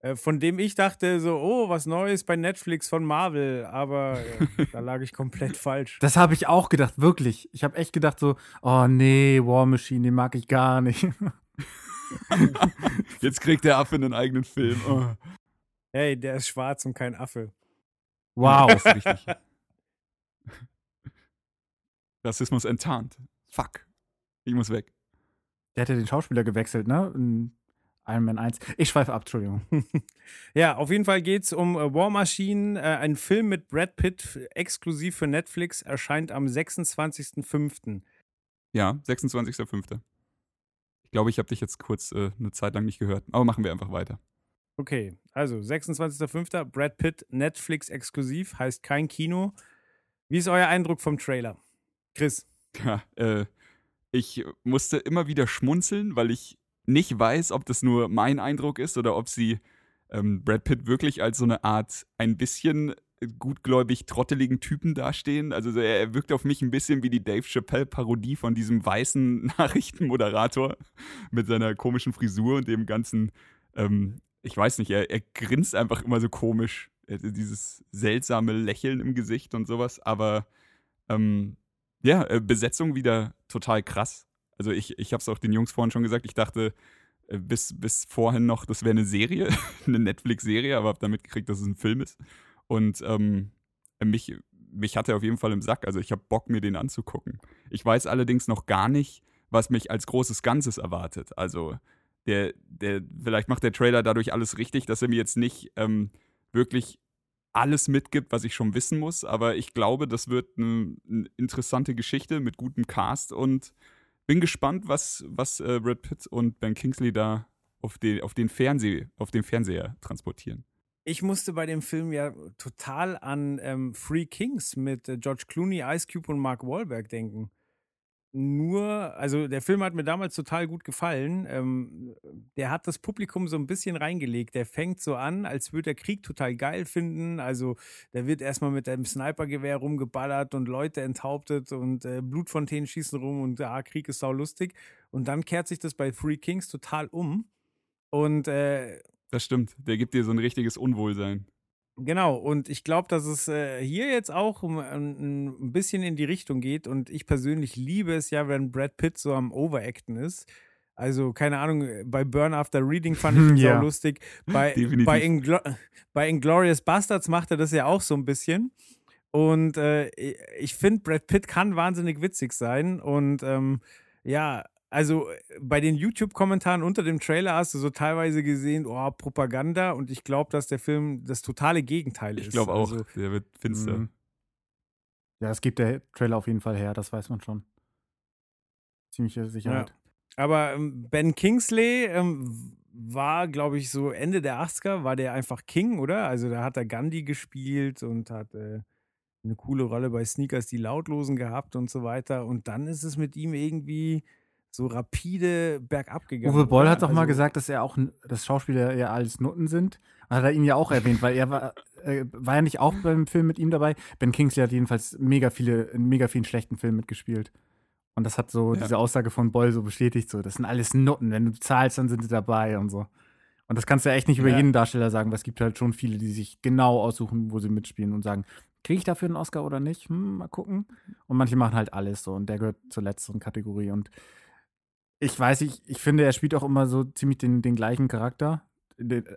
Äh, Von dem ich dachte, so, oh, was Neues bei Netflix von Marvel, aber äh, da lag ich komplett falsch. Das habe ich auch gedacht, wirklich. Ich habe echt gedacht so, oh nee, War Machine, den mag ich gar nicht. Jetzt kriegt der Affe einen eigenen Film. Oh. Hey, der ist schwarz und kein Affe. Wow. Das ist richtig. Rassismus enttarnt. Fuck. Ich muss weg. Der hätte den Schauspieler gewechselt, ne? In Iron Man 1. Ich schweife ab, Entschuldigung. Ja, auf jeden Fall geht es um äh, War Machine, äh, ein Film mit Brad Pitt, exklusiv für Netflix, erscheint am 26.05. Ja, 26.05. Ich glaube, ich habe dich jetzt kurz äh, eine Zeit lang nicht gehört. Aber machen wir einfach weiter. Okay, also 26.05. Brad Pitt, Netflix exklusiv, heißt kein Kino. Wie ist euer Eindruck vom Trailer? Chris. Ja, äh, ich musste immer wieder schmunzeln, weil ich nicht weiß, ob das nur mein Eindruck ist oder ob sie ähm, Brad Pitt wirklich als so eine Art ein bisschen gutgläubig trotteligen Typen dastehen. Also so, er, er wirkt auf mich ein bisschen wie die Dave Chappelle-Parodie von diesem weißen Nachrichtenmoderator mit seiner komischen Frisur und dem ganzen, ähm, ich weiß nicht, er, er grinst einfach immer so komisch. Dieses seltsame Lächeln im Gesicht und sowas, aber ähm, ja, äh, Besetzung wieder total krass. Also ich, ich habe es auch den Jungs vorhin schon gesagt, ich dachte äh, bis, bis vorhin noch, das wäre eine Serie, eine Netflix-Serie, aber habe dann mitgekriegt, dass es ein Film ist. Und ähm, mich, mich hat er auf jeden Fall im Sack. Also ich habe Bock, mir den anzugucken. Ich weiß allerdings noch gar nicht, was mich als großes Ganzes erwartet. Also der, der, vielleicht macht der Trailer dadurch alles richtig, dass er mir jetzt nicht ähm, wirklich alles mitgibt, was ich schon wissen muss. Aber ich glaube, das wird eine, eine interessante Geschichte mit gutem Cast und bin gespannt, was, was äh, Brad Pitt und Ben Kingsley da auf den, auf den Fernseh, auf den Fernseher transportieren. Ich musste bei dem Film ja total an ähm, Free Kings mit äh, George Clooney, Ice Cube und Mark Wahlberg denken. Nur, also der Film hat mir damals total gut gefallen. Ähm, der hat das Publikum so ein bisschen reingelegt. Der fängt so an, als würde er Krieg total geil finden. Also da wird erstmal mit einem Snipergewehr rumgeballert und Leute enthauptet und äh, Blutfontänen schießen rum und ja, Krieg ist sau lustig. Und dann kehrt sich das bei Free Kings total um. Und äh, Das stimmt. Der gibt dir so ein richtiges Unwohlsein. Genau, und ich glaube, dass es äh, hier jetzt auch um, um, ein bisschen in die Richtung geht. Und ich persönlich liebe es ja, wenn Brad Pitt so am Overacten ist. Also, keine Ahnung, bei Burn After Reading fand ich ihn Ja. so lustig. Bei, bei, Inglo bei Inglourious Bastards macht er das ja auch so ein bisschen. Und äh, ich finde, Brad Pitt kann wahnsinnig witzig sein. Und ähm, ja, also äh, bei den YouTube-Kommentaren unter dem Trailer hast du so teilweise gesehen, oh, Propaganda. Und ich glaube, dass der Film das totale Gegenteil ist. Ich glaube auch, Also, der wird finster. Mhm. Ja, das gibt der Trailer auf jeden Fall her, das weiß man schon. Ziemliche Sicherheit. aber ähm, Ben Kingsley ähm, war, glaube ich, so Ende der 80er, war der einfach King, oder? Also da hat er Gandhi gespielt und hat äh, eine coole Rolle bei Sneakers, die Lautlosen gehabt und so weiter. Und dann ist es mit ihm irgendwie so rapide bergab gegangen. Uwe Boll hat doch mal Also- gesagt, dass er auch, dass Schauspieler ja alles Nutten sind. Hat er ihn ja auch erwähnt, weil er war, äh, war ja nicht auch beim Film mit ihm dabei. Ben Kingsley hat jedenfalls mega viele, in mega vielen schlechten Filmen mitgespielt. Und das hat so Ja. diese Aussage von Boll so bestätigt, so, das sind alles Nutten. Wenn du zahlst, dann sind sie dabei und so. Und das kannst du ja echt nicht über Ja. jeden Darsteller sagen, weil es gibt halt schon viele, die sich genau aussuchen, wo sie mitspielen und sagen, kriege ich dafür einen Oscar oder nicht? Hm, mal gucken. Und manche machen halt alles so und der gehört zur letzteren Kategorie. Und ich weiß nicht, ich finde, er spielt auch immer so ziemlich den, den gleichen Charakter.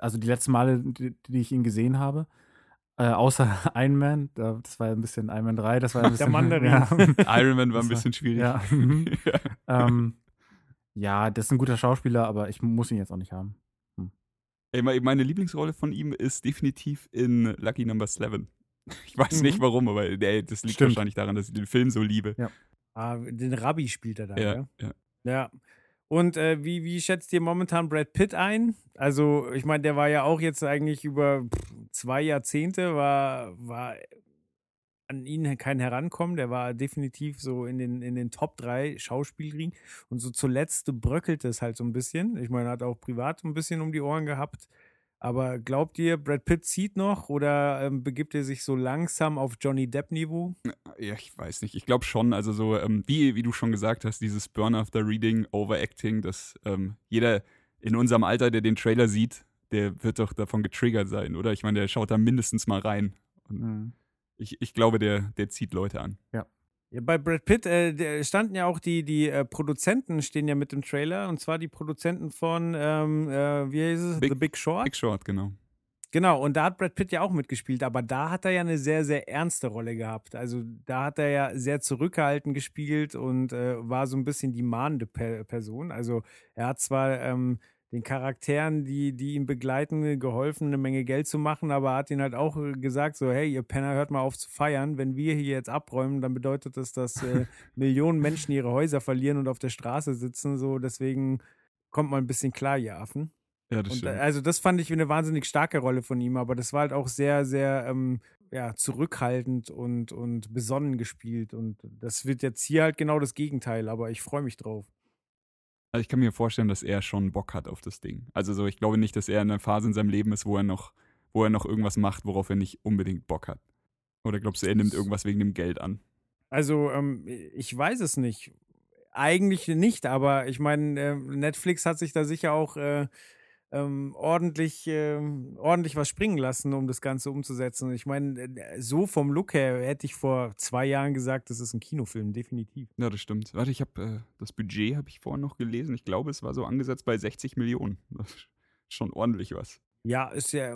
Also die letzten Male, die, die ich ihn gesehen habe. Äh, außer Iron Man, da- das war ein bisschen Iron Man 3, das war ein bisschen. Mandarin. Ja. Iron Man war ein bisschen schwierig. Ja. mhm. ähm, ja, das ist ein guter Schauspieler, aber ich muss ihn jetzt auch nicht haben. Ey, me- meine Lieblingsrolle von ihm ist definitiv in Lucky Number 11. Ich weiß nicht Mhm. warum, aber ey, das liegt Stimmt. wahrscheinlich daran, dass ich den Film so liebe. Ah, den Rabbi spielt er da, Ja, ja. Ja. Und äh, wie, wie schätzt ihr momentan Brad Pitt ein? Also, ich meine, der war ja auch jetzt eigentlich über zwei Jahrzehnte, war, war an ihn kein Herankommen. Der war definitiv so in den, in den Top 3 Schauspielringen. Und so zuletzt bröckelte es halt so ein bisschen. Ich meine, er hat auch privat ein bisschen um die Ohren gehabt. Aber glaubt ihr, Brad Pitt zieht noch oder ähm, begibt er sich so langsam auf Johnny Depp-Niveau? Ja, ich weiß nicht. Ich glaube schon, also so, ähm, wie, wie du schon gesagt hast, dieses Burn After Reading, Overacting, dass ähm, jeder in unserem Alter, der den Trailer sieht, der wird doch davon getriggert sein, oder? Ich meine, der schaut da mindestens mal rein. Und Mhm. ich, ich glaube, der, der zieht Leute an. Ja, bei Brad Pitt äh, standen ja auch die, die äh, Produzenten stehen ja mit im Trailer und zwar die Produzenten von, ähm, äh, wie heißt es? Big- The Big Short. Big Short, genau. Genau, und da hat Brad Pitt ja auch mitgespielt, aber da hat er ja eine sehr, sehr ernste Rolle gehabt. Also da hat er ja sehr zurückgehalten gespielt und äh, war so ein bisschen die mahnende per Person. Also er hat zwar ähm, den Charakteren, die, die ihn begleiten, geholfen, eine Menge Geld zu machen, aber hat ihnen halt auch äh, gesagt, so, hey, ihr Penner, hört mal auf zu feiern. Wenn wir hier jetzt abräumen, dann bedeutet das, dass äh, Millionen Menschen ihre Häuser verlieren und auf der Straße sitzen. So, deswegen kommt mal ein bisschen klar, ihr Affen. Ja, das Und stimmt. äh, also das fand ich eine wahnsinnig starke Rolle von ihm, aber das war halt auch sehr, sehr ähm, ja, zurückhaltend und, und besonnen gespielt. Und das wird jetzt hier halt genau das Gegenteil, aber ich freue mich drauf. Also ich kann mir vorstellen, dass er schon Bock hat auf das Ding. Also so, ich glaube nicht, dass er in einer Phase in seinem Leben ist, wo er noch, wo er noch irgendwas macht, worauf er nicht unbedingt Bock hat. Oder glaubst du, er nimmt irgendwas wegen dem Geld an? Also, ähm, ich weiß es nicht. Eigentlich nicht, aber ich meine, äh, Netflix hat sich da sicher auch äh, ähm, ordentlich, ähm, ordentlich was springen lassen, um das Ganze umzusetzen. Ich meine, äh, so vom Look her hätte ich vor zwei Jahren gesagt, das ist ein Kinofilm, definitiv. Ja, das stimmt. Warte, ich habe äh, das Budget habe ich vorhin noch gelesen. Ich glaube, es war so angesetzt bei 60 Millionen. Das ist schon ordentlich was. Ja, ist ja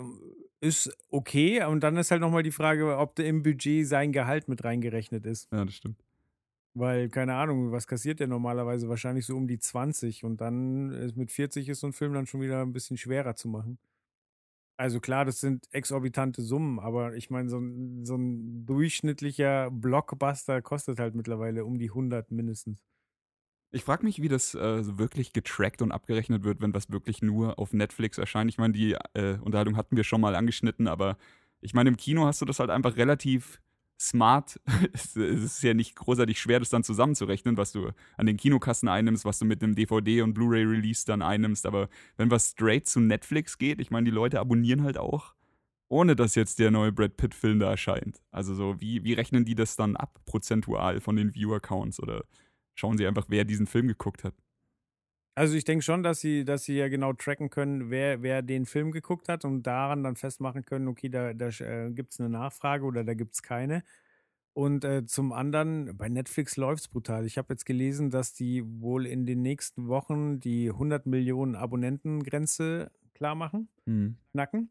ist okay. Und dann ist halt nochmal die Frage, ob da im Budget sein Gehalt mit reingerechnet ist. Ja, das stimmt. Weil, keine Ahnung, was kassiert der normalerweise? Wahrscheinlich so um die 20. Und dann ist mit 40 ist so ein Film dann schon wieder ein bisschen schwerer zu machen. Also klar, das sind exorbitante Summen, aber ich meine, so ein, so ein durchschnittlicher Blockbuster kostet halt mittlerweile um die 100 mindestens. Ich frage mich, wie das äh, wirklich getrackt und abgerechnet wird, wenn was wirklich nur auf Netflix erscheint. Ich meine, die äh, Unterhaltung hatten wir schon mal angeschnitten, aber ich meine, im Kino hast du das halt einfach relativ smart. es, ist ja nicht großartig schwer, das dann zusammenzurechnen, was du an den Kinokassen einnimmst, was du mit einem DVD- und Blu-ray-Release dann einnimmst. Aber wenn was straight zu Netflix geht, ich meine, die Leute abonnieren halt auch, ohne dass jetzt der neue Brad Pitt-Film da erscheint. Also so, wie, wie rechnen die das dann ab, prozentual von den Viewer-Counts oder schauen sie einfach, wer diesen Film geguckt hat. Also ich denke schon, dass sie, dass sie ja genau tracken können, wer, wer den Film geguckt hat und daran dann festmachen können, okay, da, da äh, gibt es eine Nachfrage oder da gibt es keine. Und äh, zum anderen, bei Netflix läuft es brutal. Ich habe jetzt gelesen, dass die wohl in den nächsten Wochen die 100 Millionen Abonnentengrenze klar machen, knacken.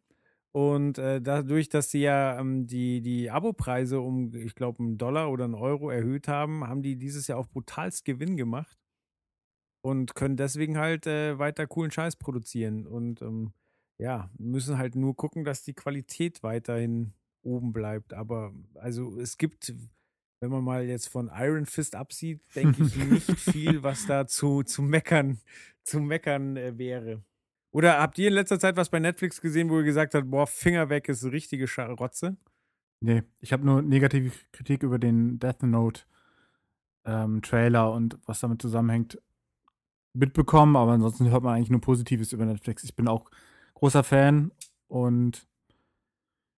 Und äh, dadurch, dass sie ja ähm, die, die Abopreise um, ich glaube, einen Dollar oder einen Euro erhöht haben, haben die dieses Jahr auch brutalst Gewinn gemacht und können deswegen halt äh, weiter coolen Scheiß produzieren. Und ähm, ja, müssen halt nur gucken, dass die Qualität weiterhin oben bleibt. Aber also es gibt, wenn man mal jetzt von Iron Fist absieht, denke ich nicht viel, was da zu, zu meckern, zu meckern äh, wäre. Oder habt ihr in letzter Zeit was bei Netflix gesehen, wo ihr gesagt habt, boah, Finger weg ist richtige Scharotze? Nee, ich habe nur negative Kritik über den Death Note ähm, Trailer und was damit zusammenhängt mitbekommen, aber ansonsten hört man eigentlich nur Positives über Netflix. Ich bin auch großer Fan und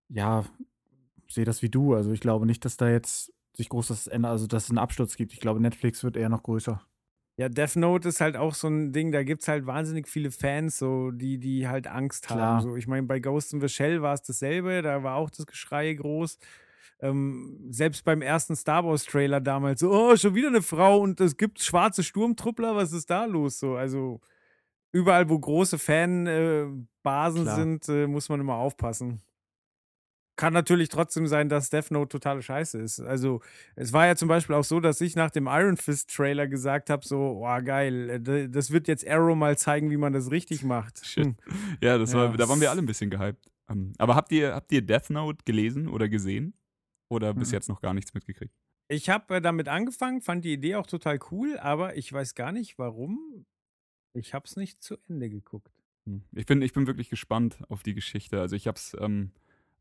ja, sehe das wie du. Also ich glaube nicht, dass da jetzt sich groß das ändert, also dass es einen Absturz gibt. Ich glaube, Netflix wird eher noch größer. Ja, Death Note ist halt auch so ein Ding, da gibt es halt wahnsinnig viele Fans, so, die, die halt Angst Klar. haben. So. Ich meine, bei Ghost in the Shell war es dasselbe, da war auch das Geschrei groß. Ähm, selbst beim ersten Star Wars-Trailer damals, so, oh, schon wieder eine Frau und es gibt schwarze Sturmtruppler, was ist da los? So, also überall, wo große Fanbasen äh, sind, äh, muss man immer aufpassen. Kann natürlich trotzdem sein, dass Death Note totale Scheiße ist. Also, es war ja zum Beispiel auch so, dass ich nach dem Iron Fist Trailer gesagt habe: so, oh, geil, äh, das wird jetzt Arrow mal zeigen, wie man das richtig macht. Shit. Hm. Ja, das war, Ja. da waren wir alle ein bisschen gehypt. Ähm, aber habt ihr, habt ihr Death Note gelesen oder gesehen? Oder bis Mhm. jetzt noch gar nichts mitgekriegt? Ich habe äh, damit angefangen, fand die Idee auch total cool, aber ich weiß gar nicht warum. Ich habe es nicht zu Ende geguckt. Hm. Ich bin, ich bin wirklich gespannt auf die Geschichte. Also ich habe es ähm,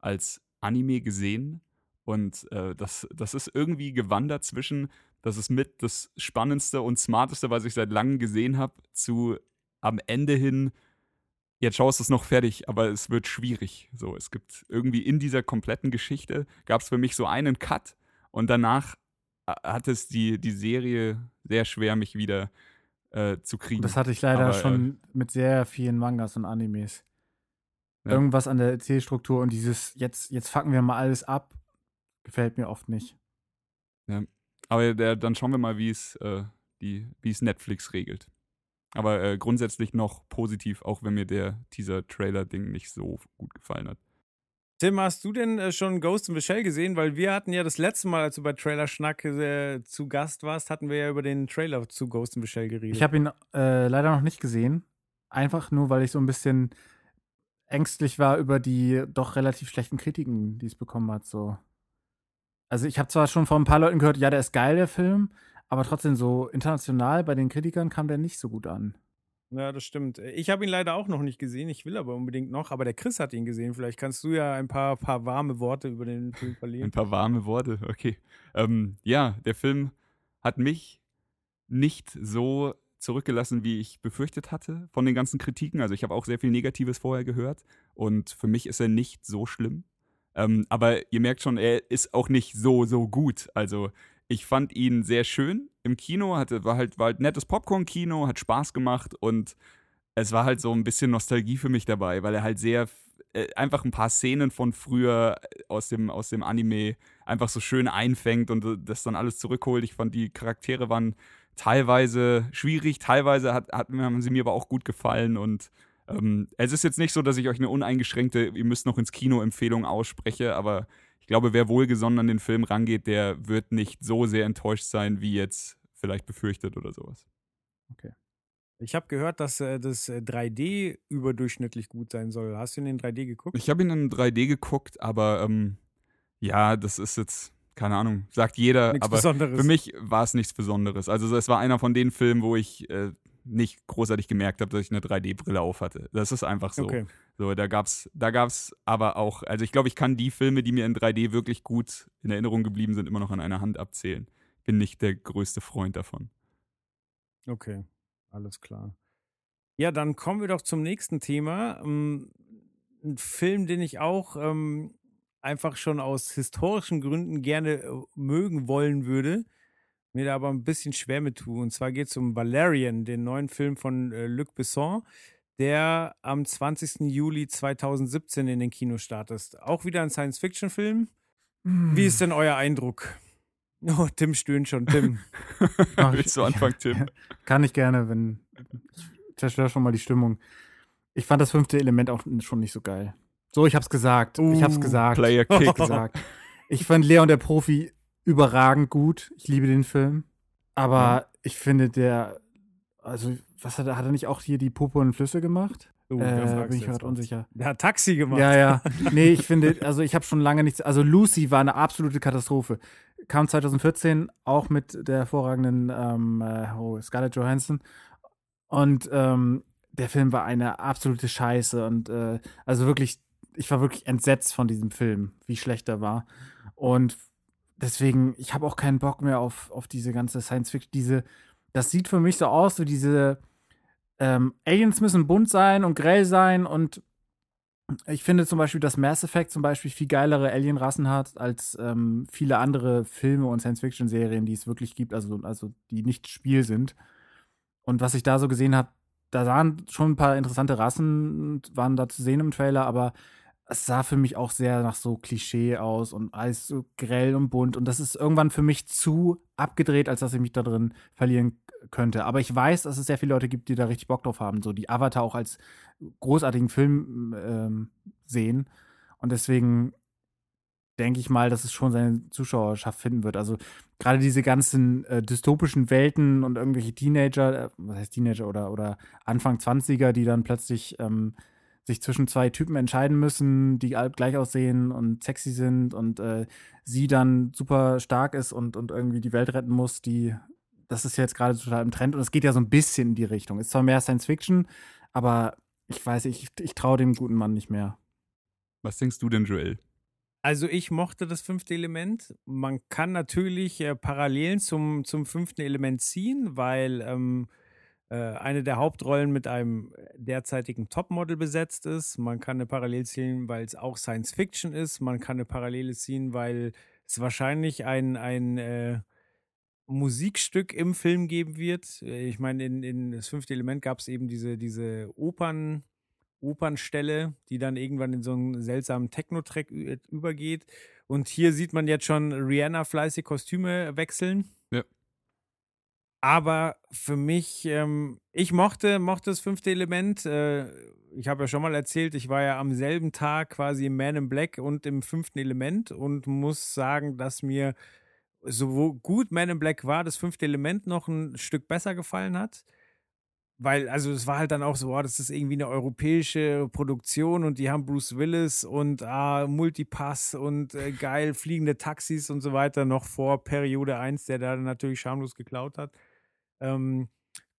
als Anime gesehen und äh, das, das ist irgendwie gewandert zwischen, das ist mit das Spannendste und Smarteste, was ich seit langem gesehen habe, zu am Ende hin, jetzt schaust du es noch fertig, aber es wird schwierig. So, es gibt irgendwie in dieser kompletten Geschichte, gab es für mich so einen Cut und danach äh, hat es die, die Serie sehr schwer, mich wieder äh, zu kriegen. Das hatte ich leider Aber, äh, schon mit sehr vielen Mangas und Animes. Ja. Irgendwas an der Erzählstruktur und dieses, jetzt, jetzt fucken wir mal alles ab, gefällt mir oft nicht. Aber der, dann schauen wir mal, wie es, äh, die, wie es Netflix regelt. Aber äh, grundsätzlich noch positiv, auch wenn mir der Teaser-Trailer-Ding nicht so gut gefallen hat. Tim, hast du denn äh, schon Ghost in the Shell gesehen? Weil wir hatten ja das letzte Mal, als du bei Trailer Schnack äh, zu Gast warst, hatten wir ja über den Trailer zu Ghost in the Shell geredet. Ich habe ihn äh, leider noch nicht gesehen. Einfach nur, weil ich so ein bisschen ängstlich war über die doch relativ schlechten Kritiken, die es bekommen hat. So. Also ich habe zwar schon von ein paar Leuten gehört, ja, der ist geil, der Film, aber trotzdem so international bei den Kritikern kam der nicht so gut an. Ja, das stimmt. Ich habe ihn leider auch noch nicht gesehen. Ich will aber unbedingt noch. Aber der Chris hat ihn gesehen. Vielleicht kannst du ja ein paar, paar warme Worte über den Film Ein verlieren. paar warme Worte, okay. Ähm, ja, der Film hat mich nicht so zurückgelassen, wie ich befürchtet hatte von den ganzen Kritiken. Also ich habe auch sehr viel Negatives vorher gehört und für mich ist er nicht so schlimm. Ähm, aber ihr merkt schon, er ist auch nicht so, so gut. Also ich fand ihn sehr schön im Kino, hatte, war, halt, war halt nettes Popcorn-Kino, hat Spaß gemacht und es war halt so ein bisschen Nostalgie für mich dabei, weil er halt sehr äh, einfach ein paar Szenen von früher aus dem, aus dem Anime einfach so schön einfängt und äh, das dann alles zurückholt. Ich fand, die Charaktere waren teilweise schwierig, teilweise hat, hat, haben sie mir aber auch gut gefallen und ähm, es ist jetzt nicht so, dass ich euch eine uneingeschränkte, ihr müsst noch ins Kino Empfehlung ausspreche, aber ich glaube, wer wohlgesonnen an den Film rangeht, der wird nicht so sehr enttäuscht sein, wie jetzt vielleicht befürchtet oder sowas. Ich habe gehört, dass äh, das äh, 3D überdurchschnittlich gut sein soll. Hast du ihn in 3D geguckt? Ich habe ihn in 3D geguckt, aber ähm, ja, das ist jetzt, keine Ahnung, sagt jeder, Nichts aber Besonderes. für mich war es nichts Besonderes. Also es war einer von den Filmen, wo ich äh, nicht großartig gemerkt habe, dass ich eine 3D-Brille auf hatte. Das ist einfach so. Okay. So, da gab's, da gab's aber auch, also ich glaube, ich kann die Filme, die mir in 3D wirklich gut in Erinnerung geblieben sind, immer noch an einer Hand abzählen. Bin nicht der größte Freund davon. Okay, alles klar. Ja, dann kommen wir doch zum nächsten Thema. Ähm, Ein Film, den ich auch ähm, einfach schon aus historischen Gründen gerne äh, mögen wollen würde, mir da aber ein bisschen schwer mit tue. Und zwar geht es um Valerian, den neuen Film von äh, Luc Besson, der am 20. Juli 2017 in den Kinos startet. Auch wieder ein Science-Fiction-Film. Wie ist denn euer Eindruck? Oh, Tim stöhnt schon. Tim. Mach ich- Willst du anfangen, Tim? Kann ich gerne, wenn. Ich zerstöre schon mal die Stimmung. Ich fand das fünfte Element auch schon nicht so geil. So, ich hab's gesagt. ich hab's Uh, gesagt. Player Ich hab's Kick. gesagt. Ich fand Leon der Profi überragend gut. Ich liebe den Film. Aber ich finde, der. Also, was hat er? Hat er nicht auch hier die und Flüsse gemacht? Oh, da äh, bin ich gerade unsicher. Der hat Taxi gemacht. Ja, ja. Nee, ich finde, also ich habe schon lange nichts. Also Lucy war eine absolute Katastrophe. Kam 2014 auch mit der hervorragenden ähm, äh, oh, Scarlett Johansson. Und ähm, der Film war eine absolute Scheiße. Und äh, also wirklich, ich war wirklich entsetzt von diesem Film, wie schlecht er war. Und deswegen, ich habe auch keinen Bock mehr auf, auf diese ganze Science Fiction, diese, das sieht für mich so aus, so diese ähm, Aliens müssen bunt sein und grell sein und ich finde zum Beispiel, dass Mass Effect zum Beispiel viel geilere Alienrassen hat als ähm, viele andere Filme und Science-Fiction-Serien, die es wirklich gibt, also, also die nicht Spiel sind. Und was ich da so gesehen habe, da waren schon ein paar interessante Rassen, waren da zu sehen im Trailer, aber es sah für mich auch sehr nach so Klischee aus und alles so grell und bunt. Und das ist irgendwann für mich zu abgedreht, als dass ich mich da drin verlieren könnte. Aber ich weiß, dass es sehr viele Leute gibt, die da richtig Bock drauf haben, so die Avatar auch als großartigen Film ähm, sehen. Und deswegen denke ich mal, dass es schon seine Zuschauerschaft finden wird. Also gerade diese ganzen äh, dystopischen Welten und irgendwelche Teenager, äh, was heißt Teenager oder, oder Anfang 20er, die dann plötzlich ähm, sich zwischen zwei Typen entscheiden müssen, die alle gleich aussehen und sexy sind und äh, sie dann super stark ist und, und irgendwie die Welt retten muss, die, das ist jetzt gerade total im Trend und es geht ja so ein bisschen in die Richtung. Ist zwar mehr Science Fiction, aber ich weiß, ich, ich traue dem guten Mann nicht mehr. Was denkst du denn, Joel? Also ich mochte das fünfte Element. Man kann natürlich äh, Parallelen zum, zum fünften Element ziehen, weil ähm, äh, eine der Hauptrollen mit einem derzeitigen Topmodel besetzt ist. Man kann eine Parallele ziehen, weil es auch Science Fiction ist. Man kann eine Parallele ziehen, weil es wahrscheinlich ein, ein äh, Musikstück im Film geben wird. Äh, ich meine, in, in das fünfte Element gab es eben diese, diese Opern. Opernstelle, die dann irgendwann in so einen seltsamen Techno-Track übergeht. Und hier sieht man jetzt schon Rihanna fleißig Kostüme wechseln. Aber für mich, ähm, ich mochte, mochte das fünfte Element. Äh, ich habe ja schon mal erzählt, ich war ja am selben Tag quasi im Man in Black und im fünften Element und muss sagen, dass mir so gut Man in Black war, das fünfte Element noch ein Stück besser gefallen hat weil, also es war halt dann auch so, oh, das ist irgendwie eine europäische Produktion und die haben Bruce Willis und ah, Multipass und äh, geil fliegende Taxis und so weiter noch vor Periode 1, der da natürlich schamlos geklaut hat. Ähm,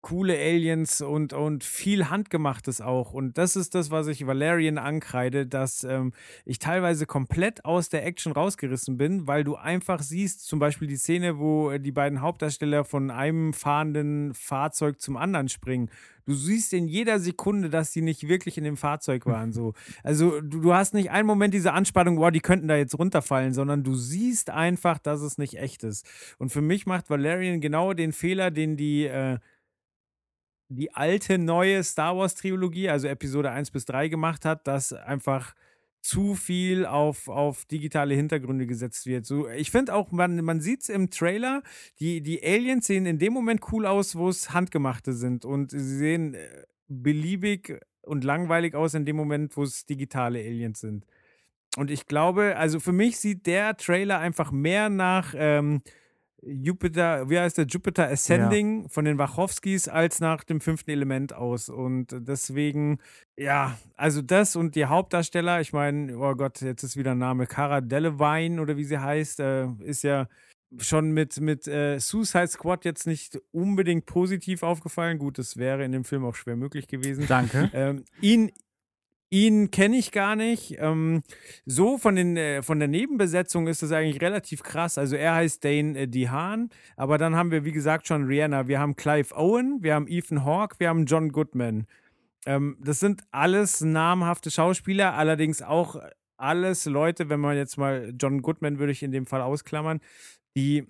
coole Aliens und, und viel Handgemachtes auch. Und das ist das, was ich Valerian ankreide, dass ähm, ich teilweise komplett aus der Action rausgerissen bin, weil du einfach siehst, zum Beispiel die Szene, wo die beiden Hauptdarsteller von einem fahrenden Fahrzeug zum anderen springen. Du siehst in jeder Sekunde, dass sie nicht wirklich in dem Fahrzeug waren. So. Also du, du hast nicht einen Moment diese Anspannung, wow, die könnten da jetzt runterfallen, sondern du siehst einfach, dass es nicht echt ist. Und für mich macht Valerian genau den Fehler, den die äh, die alte, neue Star Wars-Trilogie, also Episode 1 bis 3 gemacht hat, dass einfach zu viel auf, auf digitale Hintergründe gesetzt wird. So, ich finde auch, man, man sieht es im Trailer, die, die Aliens sehen in dem Moment cool aus, wo es handgemachte sind. Und sie sehen äh, beliebig und langweilig aus in dem Moment, wo es digitale Aliens sind. Und ich glaube, also für mich sieht der Trailer einfach mehr nach ähm, Jupiter, wie heißt der, Jupiter Ascending ja. von den Wachowskis als nach dem fünften Element aus. Und deswegen, ja, also das und die Hauptdarsteller, ich meine, oh Gott, jetzt ist wieder ein Name, Cara Delevingne oder wie sie heißt, äh, ist ja schon mit, mit äh, Suicide Squad jetzt nicht unbedingt positiv aufgefallen. Gut, das wäre in dem Film auch schwer möglich gewesen. Danke. Ähm, ihn, Ihn kenne ich gar nicht. Ähm, so von, den, äh, von der Nebenbesetzung ist das eigentlich relativ krass. Also er heißt Dane äh, DeHaan, aber dann haben wir, wie gesagt, schon Rihanna. Wir haben Clive Owen, wir haben Ethan Hawke, wir haben John Goodman. Ähm, das sind alles namhafte Schauspieler, allerdings auch alles Leute, wenn man jetzt mal John Goodman würde ich in dem Fall ausklammern, die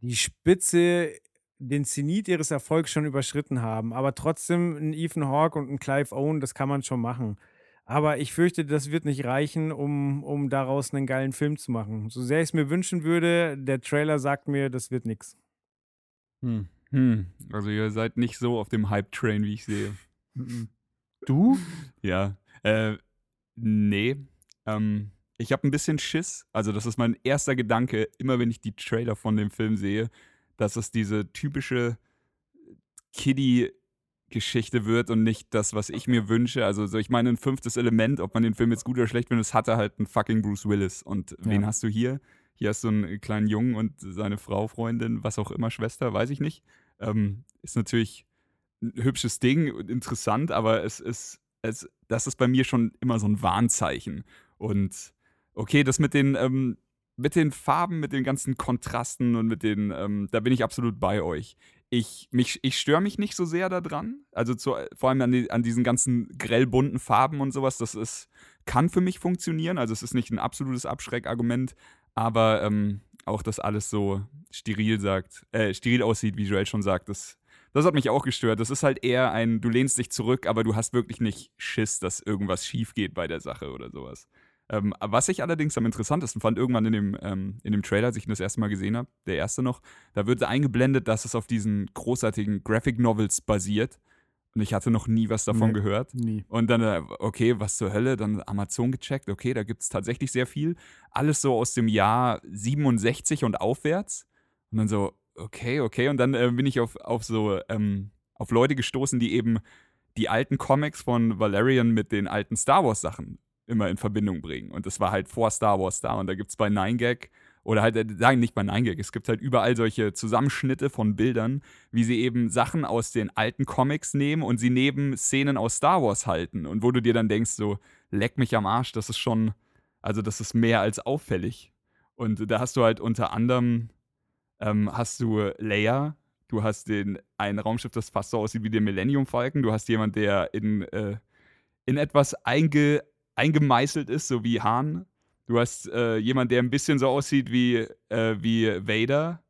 die Spitze den Zenit ihres Erfolgs schon überschritten haben. Aber trotzdem ein Ethan Hawke und ein Clive Owen, das kann man schon machen. Aber ich fürchte, das wird nicht reichen, um, um daraus einen geilen Film zu machen. So sehr ich es mir wünschen würde, der Trailer sagt mir, das wird nichts. Hm. Hm. Also ihr seid nicht so auf dem Hype-Train, wie ich sehe. Du? Ja. Äh, nee. Ähm, ich habe ein bisschen Schiss. Also das ist mein erster Gedanke, immer wenn ich die Trailer von dem Film sehe, dass es diese typische Kiddie Geschichte wird und nicht das, was ich mir wünsche. Also, so, ich meine, ein fünftes Element, ob man den Film jetzt gut oder schlecht findet, es hatte halt einen fucking Bruce Willis. Und wen hast du hier? Hier hast du einen kleinen Jungen und seine Frau, Freundin, was auch immer, Schwester, weiß ich nicht. Ähm, ist natürlich ein hübsches Ding, interessant, aber es ist, es, das ist bei mir schon immer so ein Warnzeichen. Und okay, das mit den, ähm, mit den Farben, mit den ganzen Kontrasten und mit den, ähm, da bin ich absolut bei euch ich, ich störe mich nicht so sehr daran. Also zu, vor allem an, die, an diesen ganzen grellbunten Farben und sowas. Das ist, kann für mich funktionieren. Also es ist nicht ein absolutes Abschreckargument, aber ähm, auch, dass alles so steril sagt, äh, steril aussieht, wie Joel schon sagt, das Das hat mich auch gestört. Das ist halt eher ein, du lehnst dich zurück, aber du hast wirklich nicht Schiss, dass irgendwas schief geht bei der Sache oder sowas. Ähm, was ich allerdings am interessantesten fand, irgendwann in dem, ähm, in dem Trailer, als ich ihn das erste Mal gesehen habe, der erste noch, da wird eingeblendet, dass es auf diesen großartigen Graphic Novels basiert. Und ich hatte noch nie was davon Nee. gehört. Nie. Und dann, äh, okay, was zur Hölle? Dann Amazon gecheckt, okay, da gibt es tatsächlich sehr viel. Alles so aus dem Jahr 67 und aufwärts. Und dann so, okay, okay. Und dann äh, bin ich auf, auf so, ähm, auf Leute gestoßen, die eben die alten Comics von Valerian mit den alten Star Wars Sachen immer in Verbindung bringen. Und das war halt vor Star Wars da. Und da gibt es bei 9gag oder halt, äh, sagen nicht bei 9gag, es gibt halt überall solche Zusammenschnitte von Bildern, wie sie eben Sachen aus den alten Comics nehmen und sie neben Szenen aus Star Wars halten. Und wo du dir dann denkst, so, leck mich am Arsch, das ist schon, also das ist mehr als auffällig. Und da hast du halt unter anderem, ähm, hast du Leia, du hast den, ein Raumschiff, das fast so aussieht wie der Millennium Falcon, du hast jemand, der in, äh, in etwas einge, eingemeißelt ist, so wie Hahn. Du hast äh, jemand, der ein bisschen so aussieht wie, äh, wie Vader.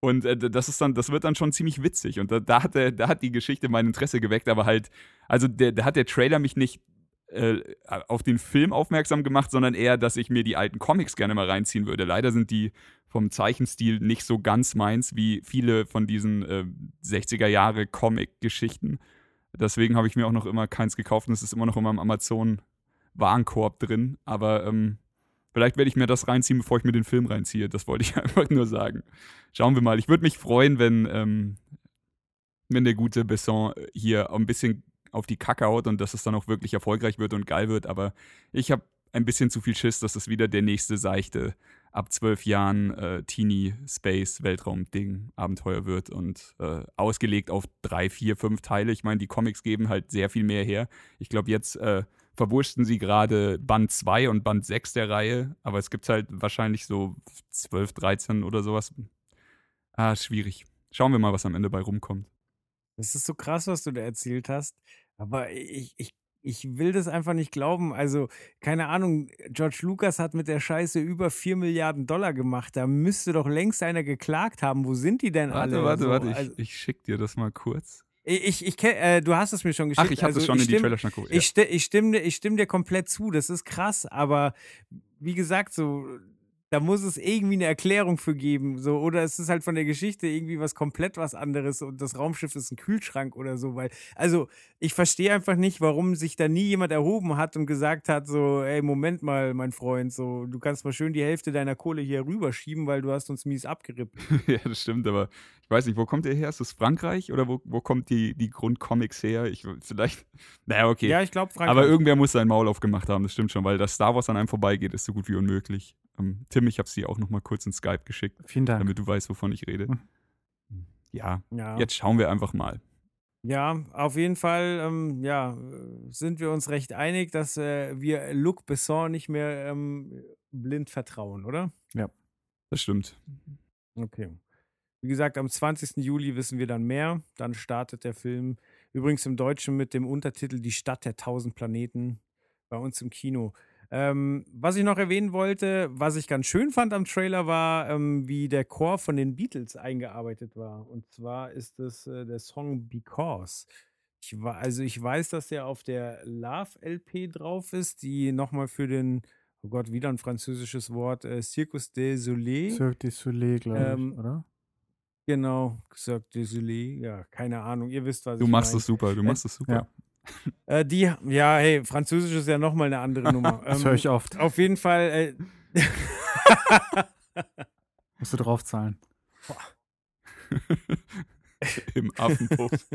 Und äh, das ist dann, das wird dann schon ziemlich witzig. Und da, da, hat der, da hat die Geschichte mein Interesse geweckt, aber halt, also der, da hat der Trailer mich nicht äh, auf den Film aufmerksam gemacht, sondern eher, dass ich mir die alten Comics gerne mal reinziehen würde. Leider sind die vom Zeichenstil nicht so ganz meins wie viele von diesen äh, 60er Jahre Comic-Geschichten. Deswegen habe ich mir auch noch immer keins gekauft und es ist immer noch in meinem Amazon-Warenkorb drin. Aber ähm, vielleicht werde ich mir das reinziehen, bevor ich mir den Film reinziehe. Das wollte ich einfach nur sagen. Schauen wir mal. Ich würde mich freuen, wenn, ähm, wenn der gute Besson hier ein bisschen auf die Kacke haut und dass es dann auch wirklich erfolgreich wird und geil wird. Aber ich habe ein bisschen zu viel Schiss, dass es wieder der nächste seichte, ab zwölf Jahren äh, Teenie-Space-Weltraum-Ding, Abenteuer wird und äh, ausgelegt auf drei, vier, fünf Teile. Ich meine, die Comics geben halt sehr viel mehr her. Ich glaube, jetzt äh, verwurschten sie gerade Band 2 und Band 6 der Reihe, aber es gibt halt wahrscheinlich so 12, 13 oder sowas. Ah, schwierig. Schauen wir mal, was am Ende bei rumkommt. Das ist so krass, was du da erzählt hast. Aber ich, ich, ich will das einfach nicht glauben. Also, keine Ahnung, George Lucas hat mit der Scheiße über 4 Milliarden Dollar gemacht. Da müsste doch längst einer geklagt haben. Wo sind die denn alle? Warte, warte, So, warte. Ich, also, ich schick dir das mal kurz. Ich, ich, kenn- äh, du hast es mir schon geschickt. Ach, ich habe also, das schon in die stimm- Trailer schon geguckt. Ich, sti ich, stimme, dir- ich stimme dir komplett zu, das ist krass, aber wie gesagt, so, da muss es irgendwie eine Erklärung für geben. So, oder es ist halt von der Geschichte irgendwie was komplett was anderes und das Raumschiff ist ein Kühlschrank oder so. Weil, also, ich verstehe einfach nicht, warum sich da nie jemand erhoben hat und gesagt hat: so, ey, Moment mal, mein Freund, so, du kannst mal schön die Hälfte deiner Kohle hier rüberschieben, weil du hast uns mies abgerippt. ja, das stimmt, aber ich weiß nicht, wo kommt der her? Ist das Frankreich oder wo, wo kommt die, die Grundcomics her? Ich, vielleicht, naja, okay. Ja, ich glaube, Frank. aber irgendwer muss sein Maul aufgemacht haben, das stimmt schon, weil das Star Wars an einem vorbeigeht, ist so gut wie unmöglich. Ähm, Tim, ich habe dir auch noch mal kurz in Skype geschickt, Vielen Dank. damit du weißt, wovon ich rede. Hm. Ja, ja. jetzt schauen wir einfach mal. Ja, auf jeden Fall ähm, ja, sind wir uns recht einig, dass äh, wir Luc Besson nicht mehr ähm, blind vertrauen, oder? Das stimmt. Okay. Wie gesagt, am 20. Juli wissen wir dann mehr. Dann startet der Film übrigens im Deutschen mit dem Untertitel Die Stadt der tausend Planeten bei uns im Kino. Ähm, was ich noch erwähnen wollte, was ich ganz schön fand am Trailer, war, ähm, wie der Chor von den Beatles eingearbeitet war. Und zwar ist es äh, der Song Because. Ich, also ich weiß, dass der auf der Love-LP drauf ist, die nochmal für den, oh Gott, wieder ein französisches Wort, äh, Circus des Soleil. Cirque du Soleil, glaube ich, Ähm, oder? Genau, gesagt Désolé. Ja, keine Ahnung. Ihr wisst, was Du ich machst mein. es super, du machst es super. ja. Äh, die, ja, hey, Französisch ist ja nochmal eine andere Nummer. Das Ähm, höre ich oft. Auf jeden Fall. Äh, Musst du draufzahlen. Im Affenpuff. ich.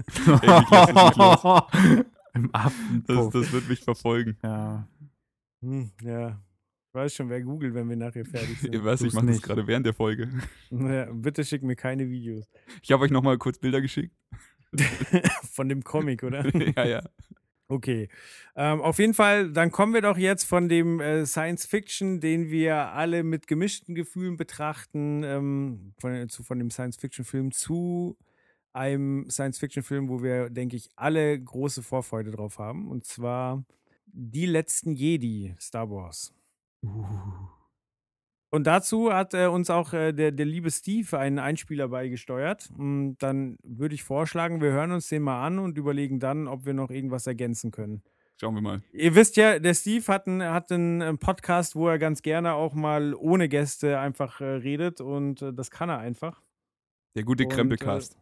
Im Das, Affenpuff. das wird mich verfolgen. Ja. hm, ja, ich weiß schon, wer googelt, wenn wir nachher fertig sind. Ich weiß, ich tu's mache das gerade während der Folge. ja, bitte schick mir keine Videos. Ich habe euch noch mal kurz Bilder geschickt. Von dem Comic, oder? ja, ja. Okay. Ähm, auf jeden Fall, dann kommen wir doch jetzt von dem äh, Science Fiction, den wir alle mit gemischten Gefühlen betrachten, ähm, von, zu, von dem Science Fiction Film zu einem Science Fiction Film, wo wir, denke ich, alle große Vorfreude drauf haben. Und zwar Die letzten Jedi, Star Wars. Und dazu hat äh, uns auch äh, der, der liebe Steve einen Einspieler beigesteuert. Und dann würde ich vorschlagen, wir hören uns den mal an und überlegen dann, ob wir noch irgendwas ergänzen können. Schauen wir mal. Ihr wisst ja, der Steve hat einen, hat einen Podcast, wo er ganz gerne auch mal ohne Gäste einfach äh, redet und äh, das kann er einfach. Der gute Und, Krempelcast. Äh,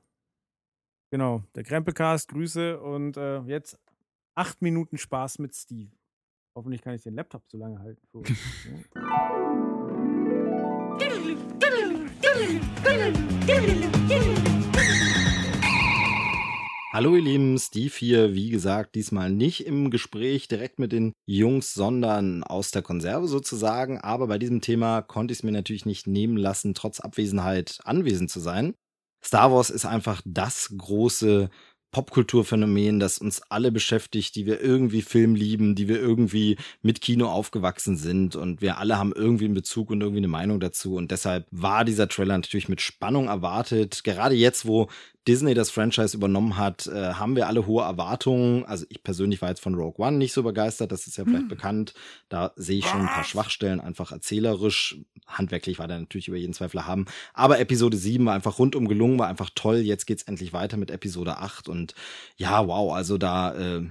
genau, der Krempelcast, Grüße und äh, jetzt acht Minuten Spaß mit Steve. Hoffentlich kann ich den Laptop so lange halten. Für uns. Hallo ihr Lieben, Steve hier, wie gesagt, diesmal nicht im Gespräch direkt mit den Jungs, sondern aus der Konserve sozusagen. Aber bei diesem Thema konnte ich es mir natürlich nicht nehmen lassen, trotz Abwesenheit anwesend zu sein. Star Wars ist einfach das große Popkulturphänomen, das uns alle beschäftigt, die wir irgendwie Film lieben, die wir irgendwie mit Kino aufgewachsen sind und wir alle haben irgendwie einen Bezug und irgendwie eine Meinung dazu und deshalb war dieser Trailer natürlich mit Spannung erwartet. Gerade jetzt, wo Disney das Franchise übernommen hat, äh, haben wir alle hohe Erwartungen. Also ich persönlich war jetzt von Rogue One nicht so begeistert, das ist ja vielleicht bekannt. Da sehe ich schon ein paar Schwachstellen, einfach erzählerisch. Handwerklich war der natürlich über jeden Zweifel haben. Aber Episode 7 war einfach rundum gelungen, war einfach toll. Jetzt geht's endlich weiter mit Episode 8 und ja, wow, also da äh,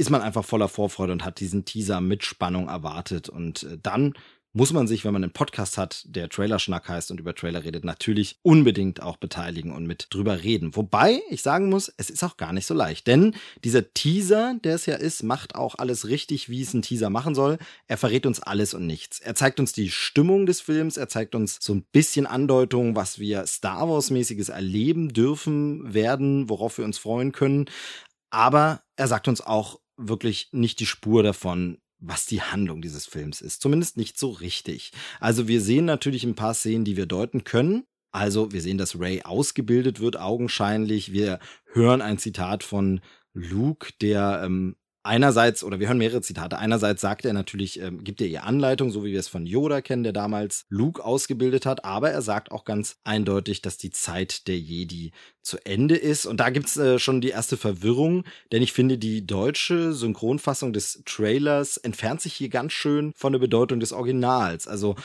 ist man einfach voller Vorfreude und hat diesen Teaser mit Spannung erwartet. Und äh, dann muss man sich, wenn man einen Podcast hat, der Trailerschnack heißt und über Trailer redet, natürlich unbedingt auch beteiligen und mit drüber reden. Wobei ich sagen muss, es ist auch gar nicht so leicht. Denn dieser Teaser, der es ja ist, macht auch alles richtig, wie es ein Teaser machen soll. Er verrät uns alles und nichts. Er zeigt uns die Stimmung des Films, er zeigt uns so ein bisschen Andeutung, was wir Star Wars-mäßiges erleben dürfen, werden, worauf wir uns freuen können. Aber er sagt uns auch wirklich nicht die Spur davon, was die Handlung dieses Films ist. Zumindest nicht so richtig. Also wir sehen natürlich ein paar Szenen, die wir deuten können. Also wir sehen, dass Ray ausgebildet wird, augenscheinlich. Wir hören ein Zitat von Luke, der ähm, einerseits, oder wir hören mehrere Zitate. Einerseits sagt er natürlich, ähm, gibt er ihr Anleitung, so wie wir es von Yoda kennen, der damals Luke ausgebildet hat. Aber er sagt auch ganz eindeutig, dass die Zeit der Jedi zu Ende ist. Und da gibt's äh, schon die erste Verwirrung, denn ich finde, die deutsche Synchronfassung des Trailers entfernt sich hier ganz schön von der Bedeutung des Originals. Also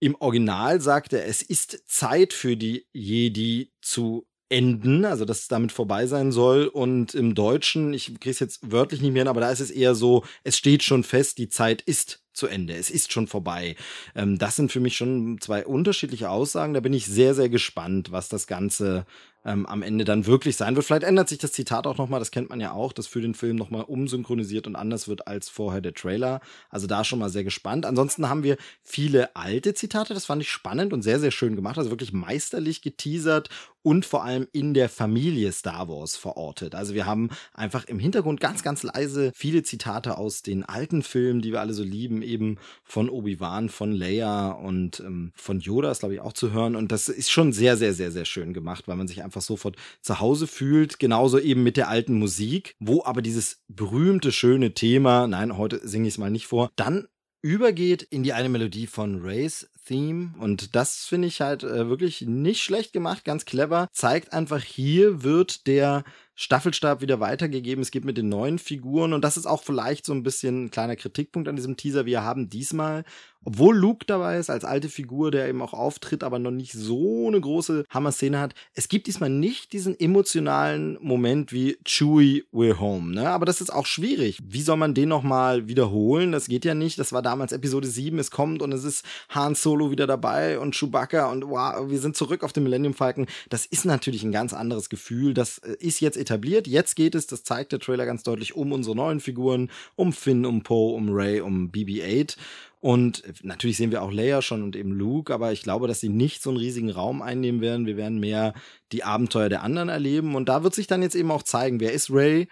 im Original sagt er, es ist Zeit für die Jedi zu enden, also dass es damit vorbei sein soll. Und im Deutschen, ich kriege es jetzt wörtlich nicht mehr hin, aber da ist es eher so, es steht schon fest, die Zeit ist zu Ende, es ist schon vorbei. Ähm, das sind für mich schon zwei unterschiedliche Aussagen. Da bin ich sehr, sehr gespannt, was das Ganze ähm, am Ende dann wirklich sein wird. Vielleicht ändert sich das Zitat auch nochmal, das kennt man ja auch, das für den Film nochmal umsynchronisiert und anders wird als vorher der Trailer. Also da schon mal sehr gespannt. Ansonsten haben wir viele alte Zitate, das fand ich spannend und sehr, sehr schön gemacht. Also wirklich meisterlich geteasert und vor allem in der Familie Star Wars verortet. Also wir haben einfach im Hintergrund ganz, ganz leise viele Zitate aus den alten Filmen, die wir alle so lieben, eben von Obi-Wan, von Leia und ähm, von Yoda ist, glaube ich, auch zu hören. Und das ist schon sehr, sehr, sehr, sehr schön gemacht, weil man sich einfach sofort zu Hause fühlt. Genauso eben mit der alten Musik, wo aber dieses berühmte, schöne Thema, nein, heute singe ich es mal nicht vor, dann übergeht in die eine Melodie von Rays Theme und das finde ich halt äh, wirklich nicht schlecht gemacht, ganz clever. Zeigt einfach, hier wird der Staffelstab wieder weitergegeben. Es geht mit den neuen Figuren und das ist auch vielleicht so ein bisschen ein kleiner Kritikpunkt an diesem Teaser. Wir haben diesmal, obwohl Luke dabei ist als alte Figur, der eben auch auftritt, aber noch nicht so eine große Hammer-Szene hat, es gibt diesmal nicht diesen emotionalen Moment wie Chewie We're Home. Ne? Aber das ist auch schwierig. Wie soll man den nochmal wiederholen? Das geht ja nicht. Das war damals Episode 7. Es kommt und es ist Han Solo wieder dabei und Chewbacca und wow, wir sind zurück auf dem Millennium Falcon. Das ist natürlich ein ganz anderes Gefühl. Das äh, ist jetzt etabliert. Jetzt geht es, das zeigt der Trailer ganz deutlich, um unsere neuen Figuren, um Finn, um Poe, um Ray, um BB-8. Und natürlich sehen wir auch Leia schon und eben Luke, aber ich glaube, dass sie nicht so einen riesigen Raum einnehmen werden. Wir werden mehr die Abenteuer der anderen erleben. Und da wird sich dann jetzt eben auch zeigen, wer ist Ray?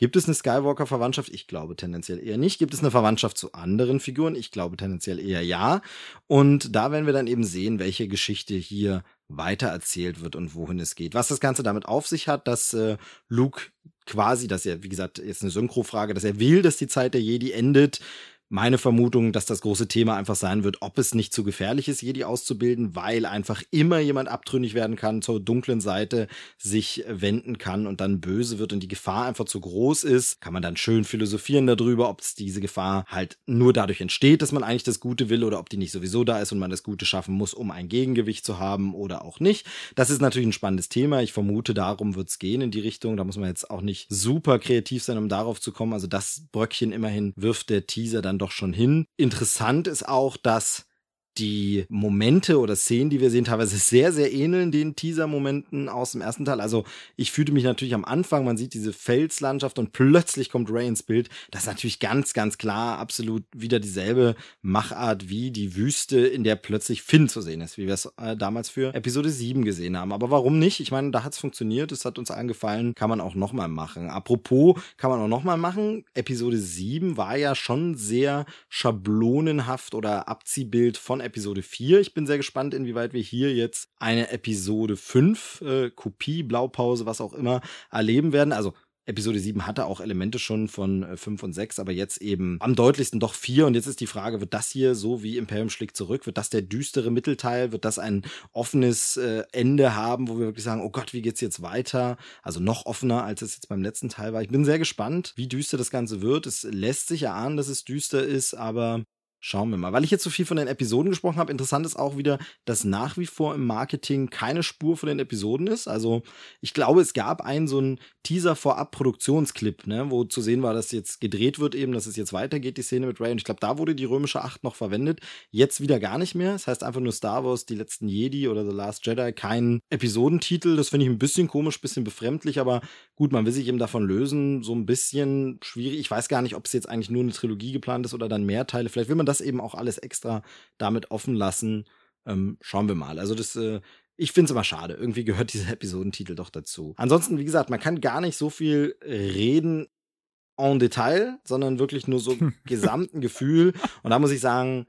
Gibt es eine Skywalker-Verwandtschaft? Ich glaube tendenziell eher nicht. Gibt es eine Verwandtschaft zu anderen Figuren? Ich glaube tendenziell eher ja. Und da werden wir dann eben sehen, welche Geschichte hier weitererzählt wird und wohin es geht. Was das Ganze damit auf sich hat, dass äh, Luke quasi, dass er, wie gesagt, jetzt eine Synchro-Frage, dass er will, dass die Zeit der Jedi endet, meine Vermutung, dass das große Thema einfach sein wird, ob es nicht zu gefährlich ist, Jedi auszubilden, weil einfach immer jemand abtrünnig werden kann, zur dunklen Seite sich wenden kann und dann böse wird und die Gefahr einfach zu groß ist. Kann man dann schön philosophieren darüber, ob es diese Gefahr halt nur dadurch entsteht, dass man eigentlich das Gute will oder ob die nicht sowieso da ist und man das Gute schaffen muss, um ein Gegengewicht zu haben oder auch nicht. Das ist natürlich ein spannendes Thema. Ich vermute, darum wird es gehen in die Richtung. Da muss man jetzt auch nicht super kreativ sein, um darauf zu kommen. Also das Bröckchen immerhin wirft der Teaser dann doch schon hin. Interessant ist auch, dass die Momente oder Szenen, die wir sehen, teilweise sehr, sehr ähneln den Teaser-Momenten aus dem ersten Teil. Also ich fühlte mich natürlich am Anfang, man sieht diese Felslandschaft und plötzlich kommt Ray ins Bild. Das ist natürlich ganz, ganz klar absolut wieder dieselbe Machart wie die Wüste, in der plötzlich Finn zu sehen ist, wie wir es äh, damals für Episode 7 gesehen haben. Aber warum nicht? Ich meine, da hat es funktioniert, es hat uns allen gefallen, kann man auch nochmal machen. Apropos, kann man auch nochmal machen. Episode 7 war ja schon sehr schablonenhaft oder Abziehbild von Episode 4. Ich bin sehr gespannt, inwieweit wir hier jetzt eine Episode 5, äh, Kopie, Blaupause, was auch immer, erleben werden. Also Episode 7 hatte auch Elemente schon von äh, 5 und 6, aber jetzt eben am deutlichsten doch 4. Und jetzt ist die Frage, wird das hier so wie Imperium schlägt zurück? Wird das der düstere Mittelteil? Wird das ein offenes äh, Ende haben, wo wir wirklich sagen, oh Gott, wie geht's jetzt weiter? Also noch offener, als es jetzt beim letzten Teil war. Ich bin sehr gespannt, wie düster das Ganze wird. Es lässt sich erahnen, dass es düster ist, aber Schauen wir mal. Weil ich jetzt so viel von den Episoden gesprochen habe, interessant ist auch wieder, dass nach wie vor im Marketing keine Spur von den Episoden ist. Also ich glaube, es gab einen so einen Teaser vorab Produktionsclip, ne, wo zu sehen war, dass jetzt gedreht wird eben, dass es jetzt weitergeht, die Szene mit Ray. Und ich glaube, da wurde die römische Acht noch verwendet. Jetzt wieder gar nicht mehr. Das heißt einfach nur Star Wars, die letzten Jedi oder The Last Jedi, kein Episodentitel. Das finde ich ein bisschen komisch, bisschen befremdlich, aber gut, man will sich eben davon lösen. So ein bisschen schwierig. Ich weiß gar nicht, ob es jetzt eigentlich nur eine Trilogie geplant ist oder dann mehr Teile. Vielleicht will man das eben auch alles extra damit offen lassen. Ähm, schauen wir mal. Also das, äh, ich finde es immer schade. Irgendwie gehört dieser Episodentitel doch dazu. Ansonsten, wie gesagt, man kann gar nicht so viel reden en Detail, sondern wirklich nur so gesamten Gefühl. Und da muss ich sagen,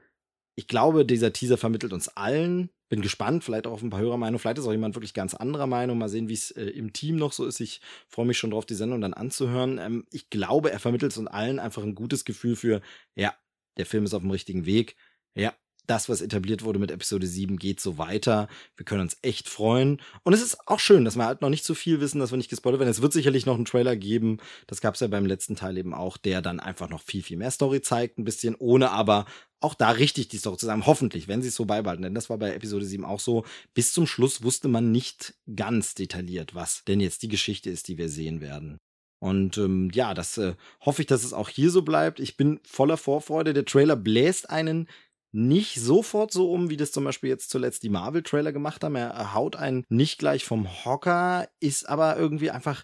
ich glaube, dieser Teaser vermittelt uns allen. Bin gespannt, vielleicht auch auf ein paar Hörermeinungen. Vielleicht ist auch jemand wirklich ganz anderer Meinung. Mal sehen, wie es äh, im Team noch so ist. Ich freue mich schon drauf, die Sendung dann anzuhören. Ähm, ich glaube, er vermittelt uns allen einfach ein gutes Gefühl für, ja, der Film ist auf dem richtigen Weg. Ja, das, was etabliert wurde mit Episode 7, geht so weiter. Wir können uns echt freuen. Und es ist auch schön, dass wir halt noch nicht zu viel wissen, dass wir nicht gespoilert werden. Es wird sicherlich noch einen Trailer geben. Das gab es ja beim letzten Teil eben auch, der dann einfach noch viel, viel mehr Story zeigt, ein bisschen, ohne aber auch da richtig die Story zu sagen. Hoffentlich, wenn sie es so beibehalten. Denn das war bei Episode 7 auch so. Bis zum Schluss wusste man nicht ganz detailliert, was denn jetzt die Geschichte ist, die wir sehen werden. Und ähm, ja, das äh, hoffe ich, dass es auch hier so bleibt. Ich bin voller Vorfreude. Der Trailer bläst einen nicht sofort so um, wie das zum Beispiel jetzt zuletzt die Marvel-Trailer gemacht haben. Er haut einen nicht gleich vom Hocker, ist aber irgendwie einfach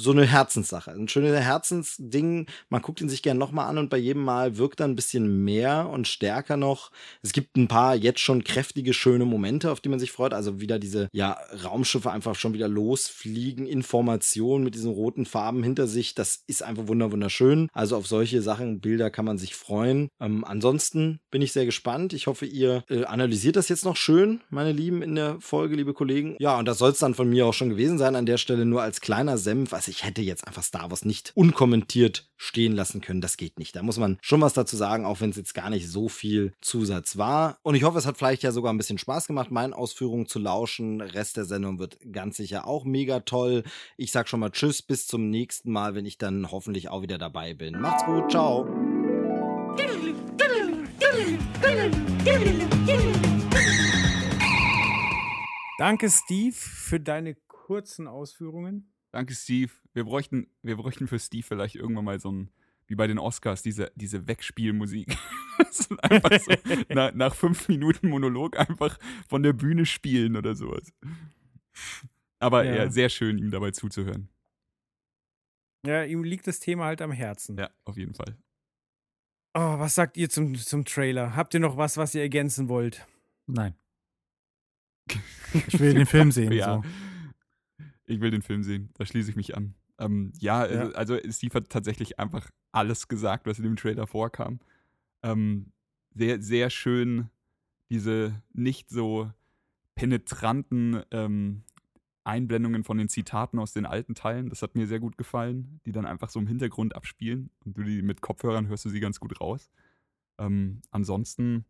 so eine Herzenssache. Ein schönes Herzensding. Man guckt ihn sich gern nochmal an und bei jedem Mal wirkt er ein bisschen mehr und stärker noch. Es gibt ein paar jetzt schon kräftige, schöne Momente, auf die man sich freut. Also wieder diese, ja, Raumschiffe einfach schon wieder losfliegen, Informationen mit diesen roten Farben hinter sich. Das ist einfach wunderschön. Also auf solche Sachen, Bilder kann man sich freuen. Ähm, ansonsten bin ich sehr gespannt. Ich hoffe, ihr äh, analysiert das jetzt noch schön, meine Lieben, in der Folge, liebe Kollegen. Ja, und das soll es dann von mir auch schon gewesen sein an der Stelle, nur als kleiner Senf. Also ich hätte jetzt einfach Star Wars nicht unkommentiert stehen lassen können. Das geht nicht. Da muss man schon was dazu sagen, auch wenn es jetzt gar nicht so viel Zusatz war. Und ich hoffe, es hat vielleicht ja sogar ein bisschen Spaß gemacht, meinen Ausführungen zu lauschen. Rest der Sendung wird ganz sicher auch mega toll. Ich sag schon mal Tschüss, bis zum nächsten Mal, wenn ich dann hoffentlich auch wieder dabei bin. Macht's gut, ciao. Danke, Steve, für deine kurzen Ausführungen. Danke, Steve. Wir bräuchten, wir bräuchten für Steve vielleicht irgendwann mal so ein, wie bei den Oscars, diese, diese Wegspielmusik. das ist einfach so, nach, nach fünf Minuten Monolog einfach von der Bühne spielen oder sowas. Aber ja. ja, sehr schön, ihm dabei zuzuhören. Ja, ihm liegt das Thema halt am Herzen. Ja, auf jeden Fall. Oh, was sagt ihr zum, zum Trailer? Habt ihr noch was, was ihr ergänzen wollt? Nein. Ich will den Film sehen. ja. So. Ich will den Film sehen. Da schließe ich mich an. Ähm, ja, ja, also Steve hat tatsächlich einfach alles gesagt, was in dem Trailer vorkam. Ähm, sehr, sehr schön diese nicht so penetranten ähm, Einblendungen von den Zitaten aus den alten Teilen. Das hat mir sehr gut gefallen, die dann einfach so im Hintergrund abspielen und du die mit Kopfhörern hörst du sie ganz gut raus. Ähm, ansonsten,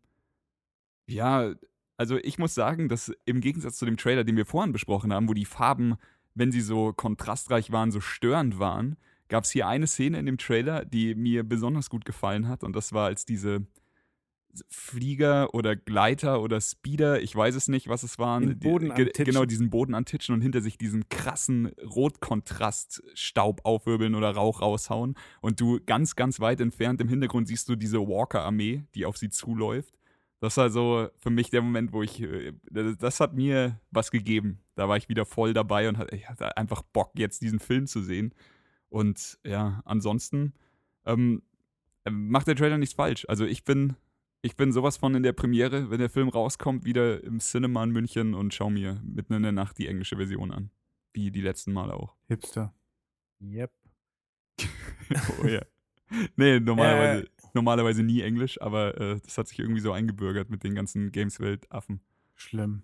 ja, also ich muss sagen, dass im Gegensatz zu dem Trailer, den wir vorhin besprochen haben, wo die Farben, wenn sie so kontrastreich waren, so störend waren, gab es hier eine Szene in dem Trailer, die mir besonders gut gefallen hat. Und das war, als diese Flieger oder Gleiter oder Speeder, ich weiß es nicht, was es waren, Den Boden antitschen. genau diesen Boden antitschen und hinter sich diesen krassen Rotkontraststaub aufwirbeln oder Rauch raushauen. Und du ganz, ganz weit entfernt im Hintergrund siehst du diese Walker-Armee, die auf sie zuläuft. Das war so für mich der Moment, wo ich, äh, das hat mir was gegeben. Da war ich wieder voll dabei und hatte, ich hatte einfach Bock, jetzt diesen Film zu sehen. Und ja, ansonsten ähm, ähm, macht der Trailer nichts falsch. Also ich bin, ich bin sowas von in der Premiere, wenn der Film rauskommt, wieder im Cinema in München und schau mir mitten in der Nacht die englische Version an. Wie die letzten Male auch. Hipster. Yep. oh ja. Nee, normalerweise, normalerweise nie Englisch, aber äh, das hat sich irgendwie so eingebürgert mit den ganzen Gameswelt-Affen. Schlimm.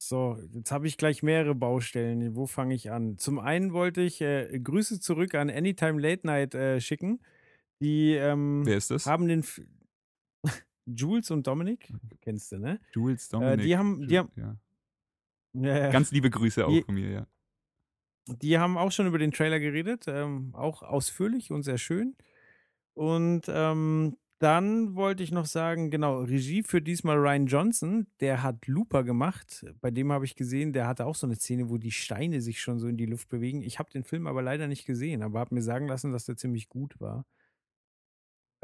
So, jetzt habe ich gleich mehrere Baustellen. Wo fange ich an? Zum einen wollte ich äh, Grüße zurück an Anytime Late Night äh, schicken. Die ähm, Wer ist das? haben den F Jules und Dominik, kennst du, ne? Jules Dominic. Äh, die haben- die haben- ja. Ganz liebe Grüße auch Je- von mir, ja. Die haben auch schon über den Trailer geredet, ähm, auch ausführlich und sehr schön. Und ähm, dann wollte ich noch sagen, genau, Regie für diesmal Ryan Johnson, der hat Looper gemacht. Bei dem habe ich gesehen, der hatte auch so eine Szene, wo die Steine sich schon so in die Luft bewegen. Ich habe den Film aber leider nicht gesehen, aber habe mir sagen lassen, dass der ziemlich gut war.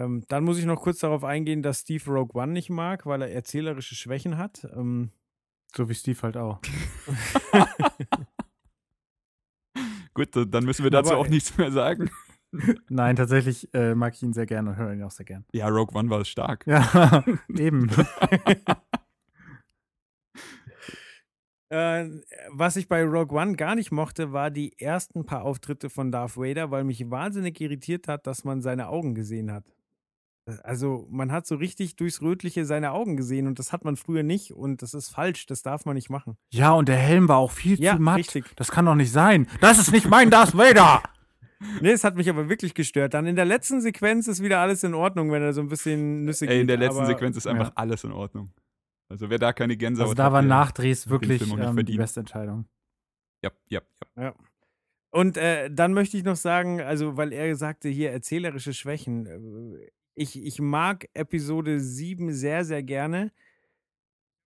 Ähm, dann muss ich noch kurz darauf eingehen, dass Steve Rogue One nicht mag, weil er erzählerische Schwächen hat. Ähm, So wie Steve halt auch. Gut, da- dann müssen wir dazu Aber- auch nichts mehr sagen. Nein, tatsächlich äh, mag ich ihn sehr gerne und höre ihn auch sehr gern. Ja, Rogue One war stark. Ja, eben. Äh, was ich bei Rogue One gar nicht mochte, war die ersten paar Auftritte von Darth Vader, weil mich wahnsinnig irritiert hat, dass man seine Augen gesehen hat. Also man hat so richtig durchs Rötliche seine Augen gesehen und das hat man früher nicht und das ist falsch, das darf man nicht machen. Ja, und der Helm war auch viel Ja, zu matt. richtig. Das kann doch nicht sein. Das ist nicht mein Darth Vader! Nee, es hat mich aber wirklich gestört. Dann in der letzten Sequenz ist wieder alles in Ordnung, wenn er so ein bisschen Nüsse Ey, in der letzten aber Sequenz ist einfach ja. alles in Ordnung. Also wer da keine Gänsehaut Also da hat, waren Nachdrehs wirklich ähm, die beste Entscheidung. Ja, ja, ja. Ja. Und äh, dann möchte ich noch sagen, also weil er sagte hier erzählerische Schwächen. äh, Ich, ich mag Episode 7 sehr, sehr gerne.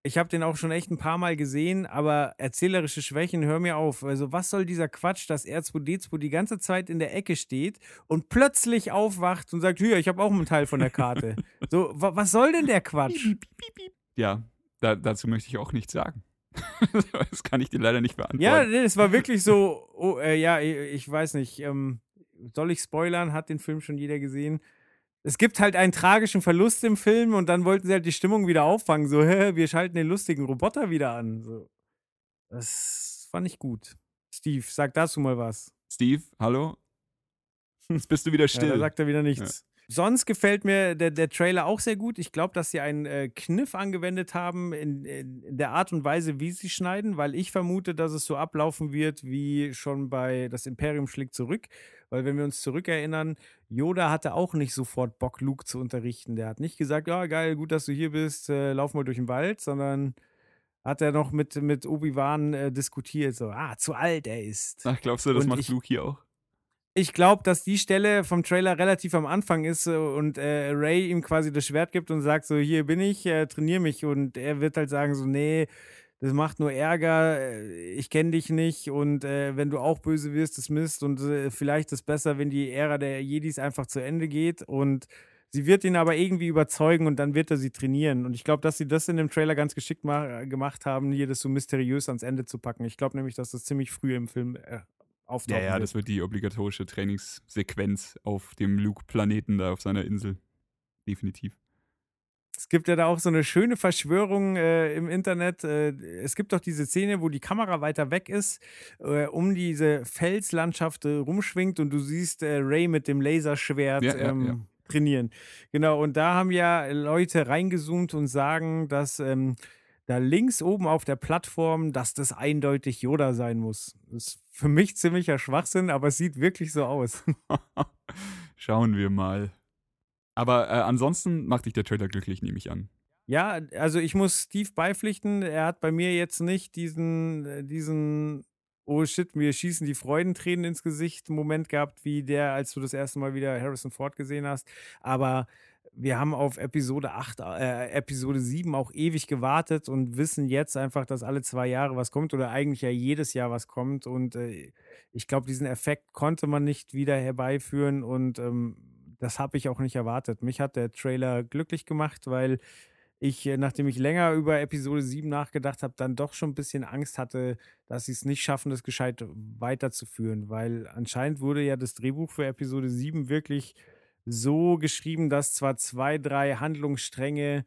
Ich habe den auch schon echt ein paar Mal gesehen, aber erzählerische Schwächen, hör mir auf. Also, was soll dieser Quatsch, dass R2D2 die ganze Zeit in der Ecke steht und plötzlich aufwacht und sagt: Hier, ich habe auch einen Teil von der Karte. so, wa was soll denn der Quatsch? Ja, da, dazu möchte ich auch nichts sagen. das kann ich dir leider nicht beantworten. Ja, es war wirklich so, oh, äh, ja, ich, ich weiß nicht, ähm, soll ich spoilern? Hat den Film schon jeder gesehen? Es gibt halt einen tragischen Verlust im Film und dann wollten sie halt die Stimmung wieder auffangen. So, hä, wir schalten den lustigen Roboter wieder an. So. Das fand ich gut. Steve, sag dazu mal was. Steve, hallo? Jetzt bist du wieder Ja, still. da sagt er wieder nichts. Sonst gefällt mir der, der Trailer auch sehr gut. Ich glaube, dass sie einen äh, Kniff angewendet haben in, in, der Art und Weise, wie sie schneiden, weil ich vermute, dass es so ablaufen wird wie schon bei Das Imperium schlägt zurück. Weil, wenn wir uns zurückerinnern, Yoda hatte auch nicht sofort Bock, Luke zu unterrichten. Der hat nicht gesagt, ja, geil, gut, dass du hier bist, äh, lauf mal durch den Wald, sondern hat er noch mit, mit Obi-Wan äh, diskutiert, so, ah, zu alt er ist. Ach, glaubst du, das Und macht ich- Luke hier auch? Ich glaube, dass die Stelle vom Trailer relativ am Anfang ist äh, und äh, Ray ihm quasi das Schwert gibt und sagt so, hier bin ich, äh, trainier mich. Und er wird halt sagen so, nee, das macht nur Ärger, äh, ich kenne dich nicht und äh, wenn du auch böse wirst, ist Mist und äh, vielleicht ist besser, wenn die Ära der Jedis einfach zu Ende geht. Und sie wird ihn aber irgendwie überzeugen und dann wird er sie trainieren. Und ich glaube, dass sie das in dem Trailer ganz geschickt ma- gemacht haben, hier das so mysteriös ans Ende zu packen. Ich glaube nämlich, dass das ziemlich früh im Film äh, auftauchen Ja, ja, wird. das wird die obligatorische Trainingssequenz auf dem Luke-Planeten da auf seiner Insel. Definitiv. Es gibt ja da auch so eine schöne Verschwörung äh, im Internet. Äh, es gibt doch diese Szene, wo die Kamera weiter weg ist, äh, um diese Felslandschaft äh, rumschwingt und du siehst äh, Ray mit dem Laserschwert Ja, ja, ähm, ja. trainieren. Genau, und da haben ja Leute reingezoomt und sagen, dass. Ähm, da links oben auf der Plattform, dass das eindeutig Yoda sein muss. Das ist für mich ziemlicher Schwachsinn, aber es sieht wirklich so aus. Schauen wir mal. Aber äh, ansonsten macht dich der Trailer glücklich, nehme ich an. Ja, also ich muss Steve beipflichten. Er hat bei mir jetzt nicht diesen, äh, diesen, oh shit, mir schießen die Freudentränen ins Gesicht Moment gehabt, wie der, als du das erste Mal wieder Harrison Ford gesehen hast. Aber wir haben auf Episode 8, äh, Episode 7 auch ewig gewartet und wissen jetzt einfach, dass alle zwei Jahre was kommt oder eigentlich ja jedes Jahr was kommt. Und äh, ich glaube, diesen Effekt konnte man nicht wieder herbeiführen und ähm, das habe ich auch nicht erwartet. Mich hat der Trailer glücklich gemacht, weil ich, äh, nachdem ich länger über Episode 7 nachgedacht habe, dann doch schon ein bisschen Angst hatte, dass sie es nicht schaffen, das gescheit weiterzuführen, weil anscheinend wurde ja das Drehbuch für Episode 7 wirklich so geschrieben, dass zwar zwei, drei Handlungsstränge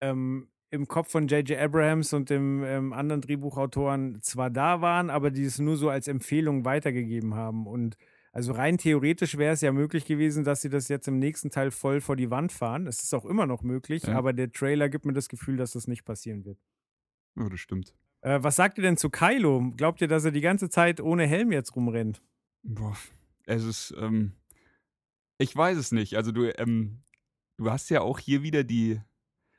ähm, im Kopf von J.J. Abrahams und dem ähm, anderen Drehbuchautoren zwar da waren, aber die es nur so als Empfehlung weitergegeben haben. Und also rein theoretisch wäre es ja möglich gewesen, dass sie das jetzt im nächsten Teil voll vor die Wand fahren. Es ist auch immer noch möglich, Ja. aber der Trailer gibt mir das Gefühl, dass das nicht passieren wird. Ja, das stimmt. Äh, was sagt ihr denn zu Kylo? Glaubt ihr, dass er die ganze Zeit ohne Helm jetzt rumrennt? Boah, es ist, ähm, ich weiß es nicht. Also du, ähm, du hast ja auch hier wieder die.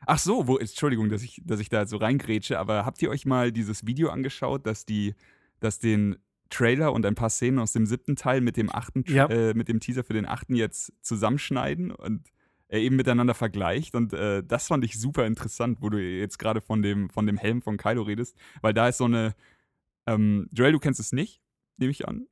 Ach so, wo, Entschuldigung, dass ich, dass ich da so reingrätsche, aber habt ihr euch mal dieses Video angeschaut, dass die, dass den Trailer und ein paar Szenen aus dem siebten Teil mit dem achten, Ja. äh, mit dem Teaser für den achten jetzt zusammenschneiden und er eben miteinander vergleicht und äh, das fand ich super interessant, wo du jetzt gerade von dem, von dem Helm von Kylo redest, weil da ist so eine, ähm, Joel, du kennst es nicht, nehme ich an.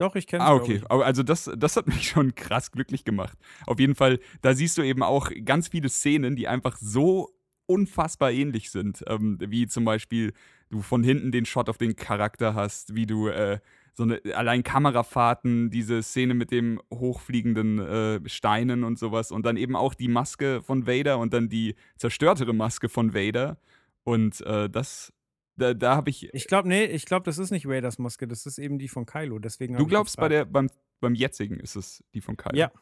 Doch, ich kenne Ah, okay. Also das, das hat mich schon krass glücklich gemacht. Auf jeden Fall, da siehst du eben auch ganz viele Szenen, die einfach so unfassbar ähnlich sind. Ähm, wie zum Beispiel du von hinten den Shot auf den Charakter hast, wie du äh, so eine, allein Kamerafahrten, diese Szene mit dem hochfliegenden äh, Steinen und sowas und dann eben auch die Maske von Vader und dann die zerstörtere Maske von Vader. Und äh, das, da, da habe ich Ich glaube, nee, ich glaube, das ist nicht Raiders Maske, das ist eben die von Kylo. Deswegen Du glaubst, bei der, beim, beim jetzigen ist es die von Kylo? Ja.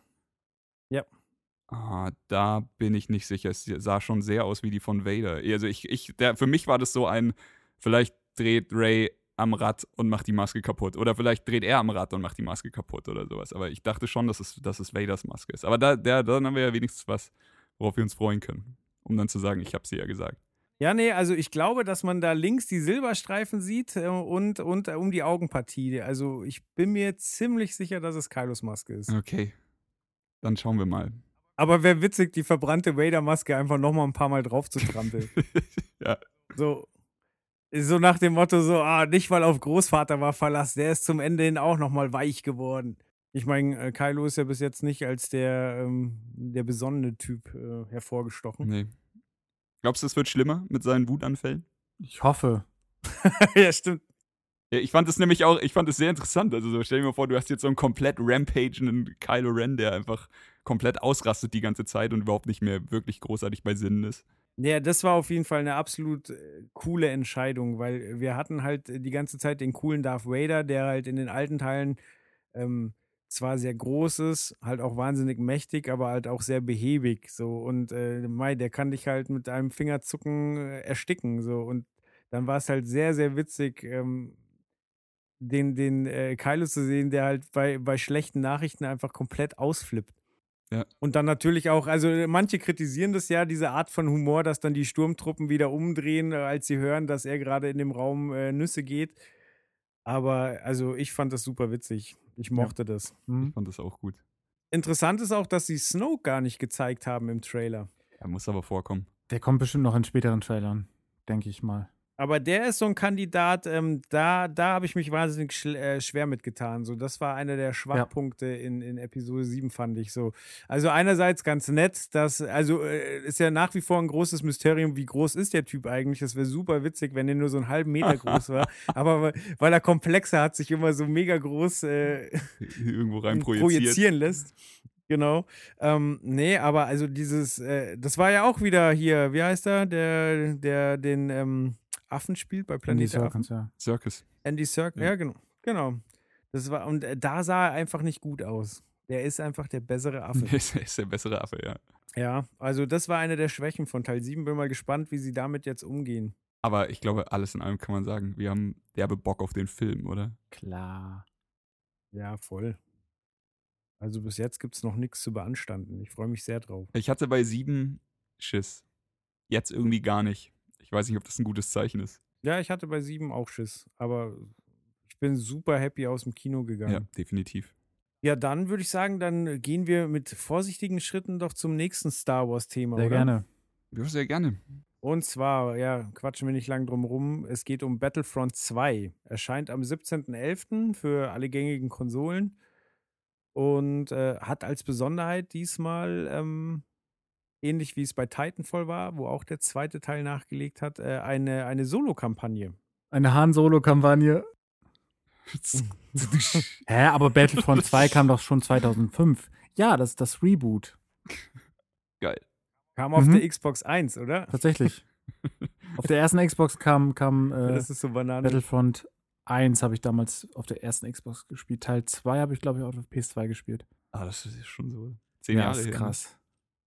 Ja. Ah, da bin ich nicht sicher. Es sah schon sehr aus wie die von Vader. Also ich, ich, der, für mich war das so ein, vielleicht dreht Ray am Rad und macht die Maske kaputt. Oder vielleicht dreht er am Rad und macht die Maske kaputt oder sowas. Aber ich dachte schon, dass es, dass es Vaders Maske ist. Aber da, der, dann haben wir ja wenigstens was, worauf wir uns freuen können. Um dann zu sagen, ich habe sie ja gesagt. Ja, nee, also ich glaube, dass man da links die Silberstreifen sieht äh, und, und äh, um die Augenpartie. Also ich bin mir ziemlich sicher, dass es Kylos Maske ist. Okay. Dann schauen wir mal. Aber wäre witzig, die verbrannte Vader-Maske einfach nochmal ein paar Mal drauf zu trampeln. ja. so, so nach dem Motto, so, ah, nicht weil auf Großvater war Verlass, der ist zum Ende hin auch nochmal weich geworden. Ich meine, äh, Kylo ist ja bis jetzt nicht als der, ähm, der besonnene Typ äh, hervorgestochen. Nee. Glaubst du, es wird schlimmer mit seinen Wutanfällen? Ich hoffe. ja, stimmt. Ja, ich fand es nämlich auch, ich fand es sehr interessant. Also so, stell dir mal vor, du hast jetzt so einen komplett rampagenden Kylo Ren, der einfach komplett ausrastet die ganze Zeit und überhaupt nicht mehr wirklich großartig bei Sinnen ist. Ja, das war auf jeden Fall eine absolut äh, coole Entscheidung, weil wir hatten halt die ganze Zeit den coolen Darth Vader, der halt in den alten Teilen ähm, zwar sehr groß ist, halt auch wahnsinnig mächtig, aber halt auch sehr behäbig. So und äh, Mai, der kann dich halt mit einem Fingerzucken äh, ersticken. So und dann war es halt sehr, sehr witzig, ähm, den, den äh, Kylo zu sehen, der halt bei, bei schlechten Nachrichten einfach komplett ausflippt. Ja. Und dann natürlich auch, also manche kritisieren das ja, diese Art von Humor, dass dann die Sturmtruppen wieder umdrehen, äh, als sie hören, dass er gerade in dem Raum äh, Nüsse geht. Aber also ich fand das super witzig. Ich mochte das. Ich Hm? fand das auch gut. Interessant ist auch, dass sie Snoke gar nicht gezeigt haben im Trailer. Er muss aber vorkommen. Der kommt bestimmt noch in späteren Trailern, denke ich mal. Aber der ist so ein Kandidat, ähm, da, da habe ich mich wahnsinnig schl- äh, schwer mitgetan. So, das war einer der Schwachpunkte in, in Episode 7, fand ich so. Also einerseits ganz nett, dass, also äh, ist ja nach wie vor ein großes Mysterium, wie groß ist der Typ eigentlich? Das wäre super witzig, wenn der nur so einen halben Meter groß war. Aber weil- er komplexer hat, sich immer so mega groß äh, Irgendwo rein projizieren lässt. Genau. Ähm, nee, aber also dieses, äh, das war ja auch wieder hier, wie heißt er, der, der den ähm, Affen spielt bei Andy Planet der Affen. Serkins, ja. Circus. Andy Serkis, Ja. ja. genau. Genau. Das war, und äh, da sah er einfach nicht gut aus. Der ist einfach der bessere Affe. Er ist, er ist der bessere Affe, ja. Ja, also das war eine der Schwächen von Teil 7. Bin mal gespannt, wie sie damit jetzt umgehen. Aber ich glaube, alles in allem kann man sagen, wir haben derbe Bock auf den Film, oder? Klar. Ja, voll. Also bis jetzt gibt es noch nichts zu beanstanden. Ich freue mich sehr drauf. Ich hatte bei sieben Schiss. Jetzt irgendwie gar nicht. Ich weiß nicht, ob das ein gutes Zeichen ist. Ja, ich hatte bei 7 auch Schiss, aber ich bin super happy aus dem Kino Ja, gegangen. definitiv. Ja, dann würde ich sagen, dann gehen wir mit vorsichtigen Schritten doch zum nächsten Star Wars-Thema. Sehr oder? gerne. Ja, sehr gerne. Und zwar, ja, quatschen wir nicht lang drum rum. Es geht um Battlefront 2. Erscheint am 17.11. für alle gängigen Konsolen und äh, hat als Besonderheit diesmal, ähm, ähnlich wie es bei Titanfall war, wo auch der zweite Teil nachgelegt hat, äh, eine, eine Solo-Kampagne. Eine Han Solo-Kampagne. Hä, aber Battlefront 2 kam doch schon 2005. Ja, das ist das Reboot. Geil. Kam auf Mhm. der Xbox 1, oder? Tatsächlich. Auf der ersten Xbox kam, kam äh, das ist so. Battlefront 1 habe ich damals auf der ersten Xbox gespielt. Teil 2 habe ich, glaube ich, auch auf PS2 gespielt. Ah, das ist schon so zehn ja, Jahre ist her. ne? krass.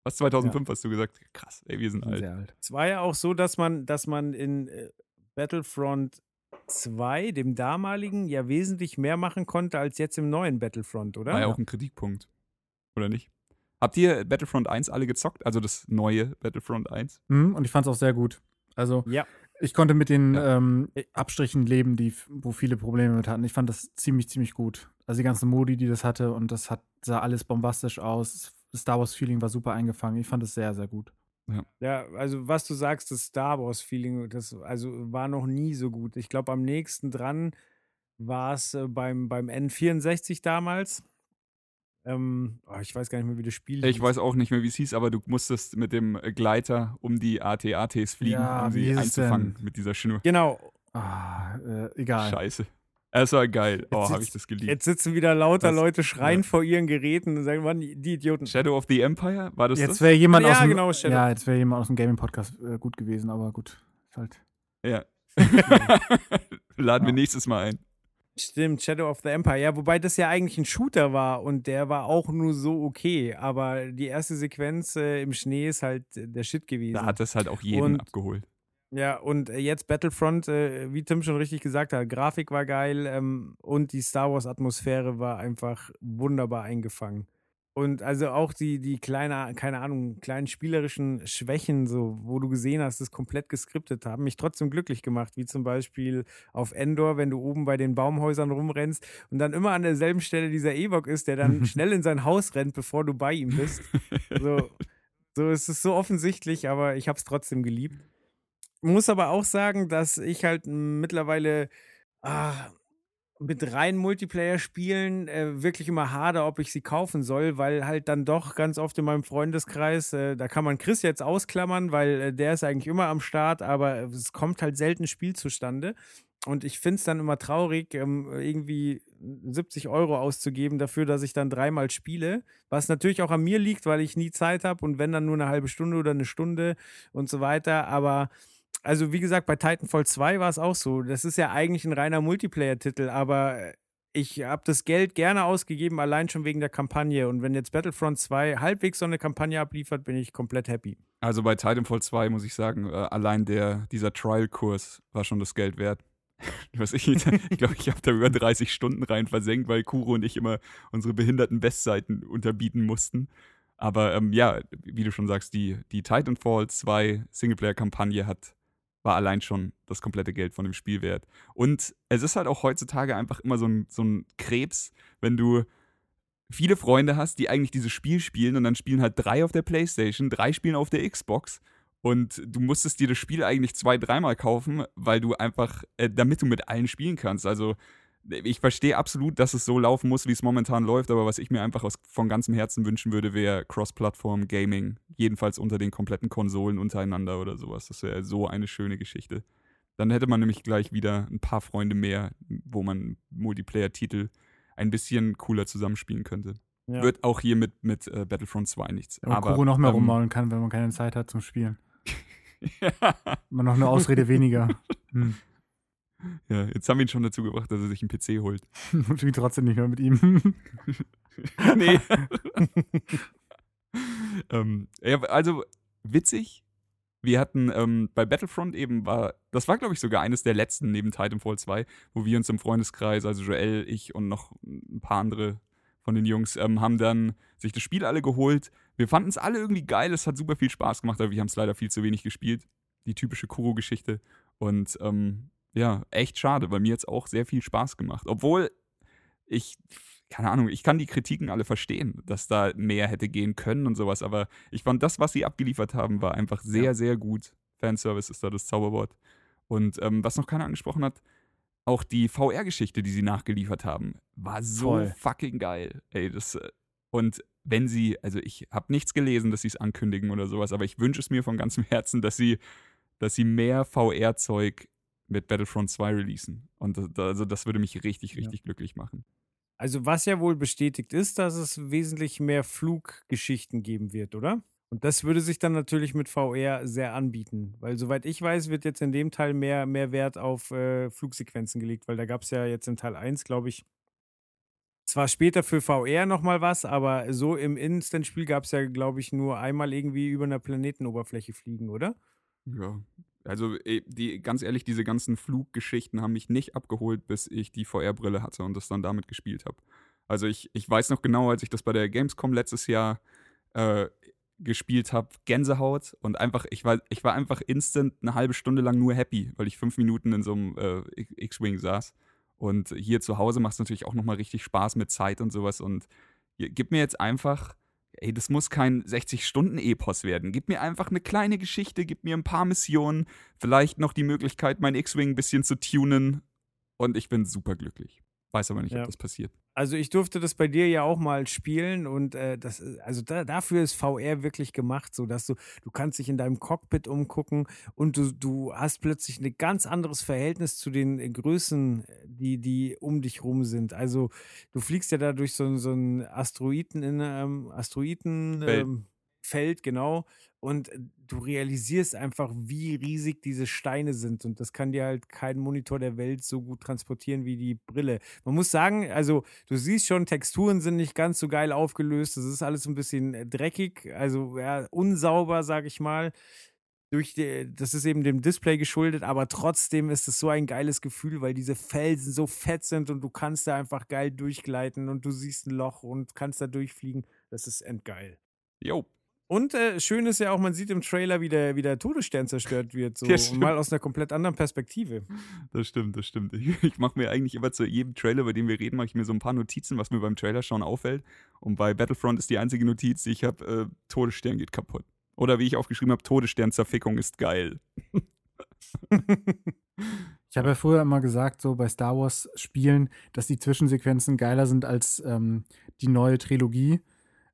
Was, 2005 hast du gesagt? Krass, ey, wir sind alt. Sehr alt. Es war ja auch so, dass man, dass man in äh, Battlefront 2, dem damaligen, ja wesentlich mehr machen konnte als jetzt im neuen Battlefront, oder? War ja auch ein Kritikpunkt. Oder nicht? Habt ihr Battlefront 1 alle gezockt? Also das neue Battlefront 1? Mhm, und ich fand es auch sehr gut. Also, Ja. ich konnte mit den Ja. ähm, Abstrichen leben, die, wo viele Probleme mit hatten. Ich fand das ziemlich, ziemlich gut. Also die ganzen Modi, die das hatte und das hat, sah alles bombastisch aus. Das Star Wars-Feeling war super eingefangen. Ich fand es sehr, sehr gut. Ja, also was du sagst, das Star Wars-Feeling, das also war noch nie so gut. Ich glaube, am nächsten dran war es äh, beim, beim N64 damals. Ähm, oh, ich weiß gar nicht mehr, wie das Spiel Ich hieß. weiß auch nicht mehr, wie es hieß, aber du musstest mit dem Gleiter um die AT-ATs fliegen, Ja, um sie einzufangen denn? mit dieser Schnur. Genau. Ah, äh, egal. Scheiße. Es war geil. Oh, habe ich das geliebt. Jetzt sitzen wieder lauter Was? Leute schreien Ja. vor ihren Geräten und sagen, Mann, die Idioten. Shadow of the Empire? War das Jetzt das? wäre jemand Ja, aus dem, genau, Shadow. ja, jetzt wäre jemand aus dem Gaming-Podcast äh, gut gewesen, aber gut. Ist halt. Ja. Laden wir nächstes Mal ein. Stimmt, Shadow of the Empire. Ja, wobei das ja eigentlich ein Shooter war und der war auch nur so okay. Aber die erste Sequenz äh, im Schnee ist halt der Shit gewesen. Da hat das halt auch jeden Und- abgeholt. Ja, und äh, jetzt Battlefront, äh, wie Tim schon richtig gesagt hat, Grafik war geil ähm, und die Star Wars-Atmosphäre war einfach wunderbar eingefangen. Und also auch die, die kleine, keine Ahnung, kleinen spielerischen Schwächen, so, wo du gesehen hast, das komplett geskriptet haben, mich trotzdem glücklich gemacht, wie zum Beispiel auf Endor, wenn du oben bei den Baumhäusern rumrennst und dann immer an derselben Stelle dieser Ewok ist, der dann schnell in sein Haus rennt, bevor du bei ihm bist. So, so es ist so offensichtlich, aber ich habe es trotzdem geliebt. Muss aber auch sagen, dass ich halt mittlerweile ah, mit reinen Multiplayer-Spielen äh, wirklich immer hader, ob ich sie kaufen soll, weil halt dann doch ganz oft in meinem Freundeskreis, äh, da kann man Chris jetzt ausklammern, weil äh, der ist eigentlich immer am Start, aber es kommt halt selten Spiel zustande. Und ich finde es dann immer traurig, ähm, irgendwie 70 Euro auszugeben dafür, dass ich dann dreimal spiele. Was natürlich auch an mir liegt, weil ich nie Zeit habe und wenn dann nur eine halbe Stunde oder eine Stunde und so weiter. Aber also wie gesagt, bei Titanfall 2 war es auch so. Das ist ja eigentlich ein reiner Multiplayer-Titel, aber ich habe das Geld gerne ausgegeben, allein schon wegen der Kampagne. Und wenn jetzt Battlefront 2 halbwegs so eine Kampagne abliefert, bin ich komplett happy. Also bei Titanfall 2 muss ich sagen, äh, allein der, dieser Trial-Kurs war schon das Geld wert. Ich glaube, ich habe da über 30 Stunden rein versenkt, weil Kuro und ich immer unsere behinderten Bestseiten unterbieten mussten. Aber ähm, ja, wie du schon sagst, die, die Titanfall 2 Singleplayer-Kampagne hat, war allein schon das komplette Geld von dem Spiel wert. Und es ist halt auch heutzutage einfach immer so ein, so ein Krebs, wenn du viele Freunde hast, die eigentlich dieses Spiel spielen und dann spielen halt drei auf der Playstation, drei spielen auf der Xbox und du musstest dir das Spiel eigentlich zwei, dreimal kaufen, weil du einfach, äh, damit du mit allen spielen kannst. Also ich verstehe absolut, dass es so laufen muss, wie es momentan läuft, aber was ich mir einfach aus, von ganzem Herzen wünschen würde, wäre Cross-Plattform-Gaming, jedenfalls unter den kompletten Konsolen untereinander oder sowas. Das wäre so eine schöne Geschichte. Dann hätte man nämlich gleich wieder ein paar Freunde mehr, wo man Multiplayer-Titel ein bisschen cooler zusammenspielen könnte. Ja. Wird auch hier mit, mit äh, Battlefront 2 nichts. Wenn man Kuro noch mehr ähm, rummaulen kann, wenn man keine Zeit hat zum Spielen. Man noch eine Ausrede weniger. Hm. Ja, jetzt haben wir ihn schon dazu gebracht, dass er sich einen PC holt. Und spielt trotzdem nicht mehr mit ihm. nee. ähm, ja, also witzig. Wir hatten ähm, bei Battlefront eben war, das war glaube ich sogar eines der letzten neben Titanfall 2, wo wir uns im Freundeskreis, also Joel, ich und noch ein paar andere von den Jungs, ähm, haben dann sich das Spiel alle geholt. Wir fanden es alle irgendwie geil, es hat super viel Spaß gemacht, aber wir haben es leider viel zu wenig gespielt. Die typische Kuro-Geschichte. Und ähm, ja, echt schade, weil mir jetzt auch sehr viel Spaß gemacht. Obwohl ich, keine Ahnung, ich kann die Kritiken alle verstehen, dass da mehr hätte gehen können und sowas, aber ich fand das, was sie abgeliefert haben, war einfach sehr, Ja. sehr gut. Fanservice ist da das Zauberwort. Und ähm, was noch keiner angesprochen hat, auch die VR-Geschichte, die sie nachgeliefert haben, war so Voll. fucking geil. Ey, das, äh, und wenn sie, also ich habe nichts gelesen, dass sie es ankündigen oder sowas, aber ich wünsche es mir von ganzem Herzen, dass sie, dass sie mehr VR-Zeug mit Battlefront 2 releasen. Und das, also das würde mich richtig, richtig glücklich machen. Also was ja wohl bestätigt ist, dass es wesentlich mehr Fluggeschichten geben wird, oder? Und das würde sich dann natürlich mit VR sehr anbieten, weil soweit ich weiß, wird jetzt in dem Teil mehr, mehr Wert auf äh, Flugsequenzen gelegt, weil da gab es ja jetzt im Teil 1, glaube ich, zwar später für VR nochmal was, aber so im Instant-Spiel gab es ja, glaube ich, nur einmal irgendwie über einer Planetenoberfläche fliegen, oder? Ja. Also, eh, die, ganz ehrlich, diese ganzen Fluggeschichten haben mich nicht abgeholt, bis ich die VR-Brille hatte und das dann damit gespielt habe. Also, ich, ich weiß noch genau, als ich das bei der Gamescom letztes Jahr äh, gespielt habe, Gänsehaut und einfach, ich war, ich war einfach instant eine halbe Stunde lang nur happy, weil ich fünf Minuten in so einem äh, X-Wing saß. Und hier zu Hause macht es natürlich auch nochmal richtig Spaß mit Zeit und sowas. Und gib mir jetzt einfach ey, das muss kein 60-Stunden-Epos werden. Gib mir einfach eine kleine Geschichte, gib mir ein paar Missionen, vielleicht noch die Möglichkeit, mein X-Wing ein bisschen zu tunen und ich bin super glücklich. Weiß aber nicht, Ja. ob das passiert. Also ich durfte das bei dir ja auch mal spielen und äh, das, ist- also da, dafür ist VR wirklich gemacht, so dass du, du kannst dich in deinem Cockpit umgucken und du, du hast plötzlich ein ganz anderes Verhältnis zu den äh, Größen, die, die um dich rum sind. Also du fliegst ja da durch so, so ein Asteroiden in ähm, Asteroiden ähm, Feld, genau. Und äh, du realisierst einfach, wie riesig diese Steine sind. Und das kann dir halt kein Monitor der Welt so gut transportieren wie die Brille. Man muss sagen, also du siehst schon, Texturen sind nicht ganz so geil aufgelöst. Das ist alles ein bisschen äh, dreckig, also ja, unsauber, sag ich mal. Durch die, das ist eben dem Display geschuldet, aber trotzdem ist es so ein geiles Gefühl, weil diese Felsen so fett sind und du kannst da einfach geil durchgleiten und du siehst ein Loch und kannst da durchfliegen. Das ist endgeil. Jo, Und äh, schön ist ja auch, man sieht im Trailer, wie der, wie der Todesstern zerstört wird. So, Ja, mal aus einer komplett anderen Perspektive. das stimmt, das stimmt. Ich, ich mache mir eigentlich immer zu jedem Trailer, bei dem wir reden, mache ich mir so ein paar Notizen, was mir beim Trailer schauen auffällt. Und bei Battlefront ist die einzige Notiz, die ich habe, äh, Todesstern geht kaputt. Oder wie ich aufgeschrieben habe, Todesstern-Zerfickung ist geil. Ich habe ja früher immer gesagt, so bei Star Wars Spielen, dass die Zwischensequenzen geiler sind als ähm, die neue Trilogie.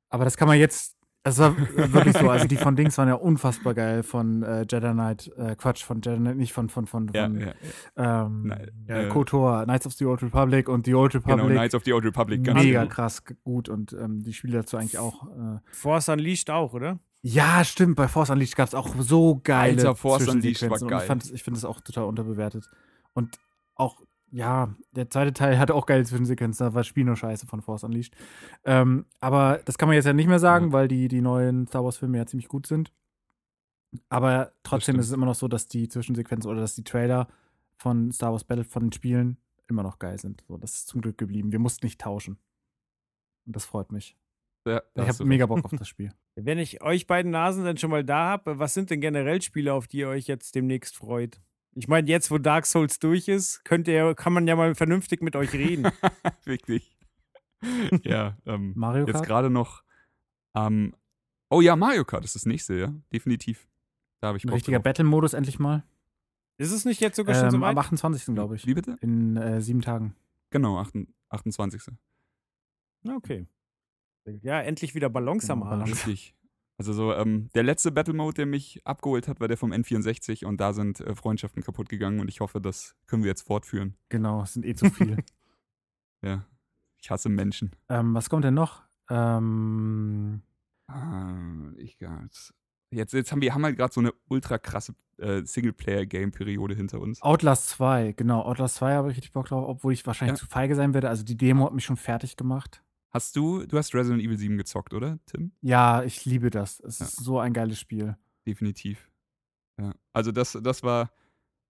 Aber das kann man jetzt, das war wirklich so. Also die von Dings waren ja unfassbar geil von äh, Jedi Knight, äh, Quatsch, von Jedi Knight, nicht von, von, von, Ja, von ja, ähm, Nein, ja, äh, KOTOR, Knights of the Old Republic und The Old Genau, Republic. Knights of the Old Republic. Ganz mega genau. krass gut und ähm, die Spiele dazu eigentlich auch. Äh, Force Unleashed auch, oder? ja, stimmt, bei Force Unleashed gab es auch so geile Alter, Force Unleashed war Zwischensequenzen und geil. Ich, ich finde das auch total unterbewertet. Und auch, ja, der zweite Teil hatte auch geile Zwischensequenzen, da war das Spiel nur scheiße von Force Unleashed. Ähm, aber das kann man jetzt ja nicht mehr sagen, Ja. weil die, die neuen Star Wars-Filme ja ziemlich gut sind. Aber trotzdem ist es immer noch so, dass die Zwischensequenzen oder dass die Trailer von Star Wars Battle von den Spielen immer noch geil sind. So, das ist zum Glück geblieben. Wir mussten nicht tauschen. Und das freut mich. Ja, Ich habe mega Bock auf das Spiel. Wenn ich euch beiden Nasen dann schon mal da habe, was sind denn generell Spiele, auf die ihr euch jetzt demnächst freut? Ich meine, jetzt, wo Dark Souls durch ist, könnt ihr, kann man ja mal vernünftig mit euch reden. Wirklich. ja, ähm, Mario jetzt Kart? gerade noch. Ähm, oh ja, Mario Kart ist das nächste, ja, definitiv. Da habe ich Ein richtiger. Battle-Modus endlich mal. ist es nicht jetzt sogar schon so Ähm, weit? am 28. glaube ich. Wie bitte? In äh, sieben Tagen. Genau, 28. 28. Okay. Ja, endlich wieder Ballons am Genau, Arsch. Richtig. Also so, ähm, der letzte Battle Mode, der mich abgeholt hat, war der vom N64 und da sind äh, Freundschaften kaputt gegangen und ich hoffe, das können wir jetzt fortführen. Genau, es sind eh zu viel. Ja. Ich hasse Menschen. ähm, was kommt denn noch? Ähm, Ah, ich jetzt, jetzt haben wir haben halt gerade so eine ultra krasse äh, Singleplayer-Game-Periode hinter uns. Outlast 2, genau. Outlast 2 habe ich richtig Bock drauf, obwohl ich wahrscheinlich Ja. zu feige sein werde. Also die Demo hat mich schon fertig gemacht. Hast du, du hast Resident Evil 7 gezockt, oder, Tim? Ja, ich liebe das. Es Ja. ist so ein geiles Spiel. Definitiv. Ja. Also das, das war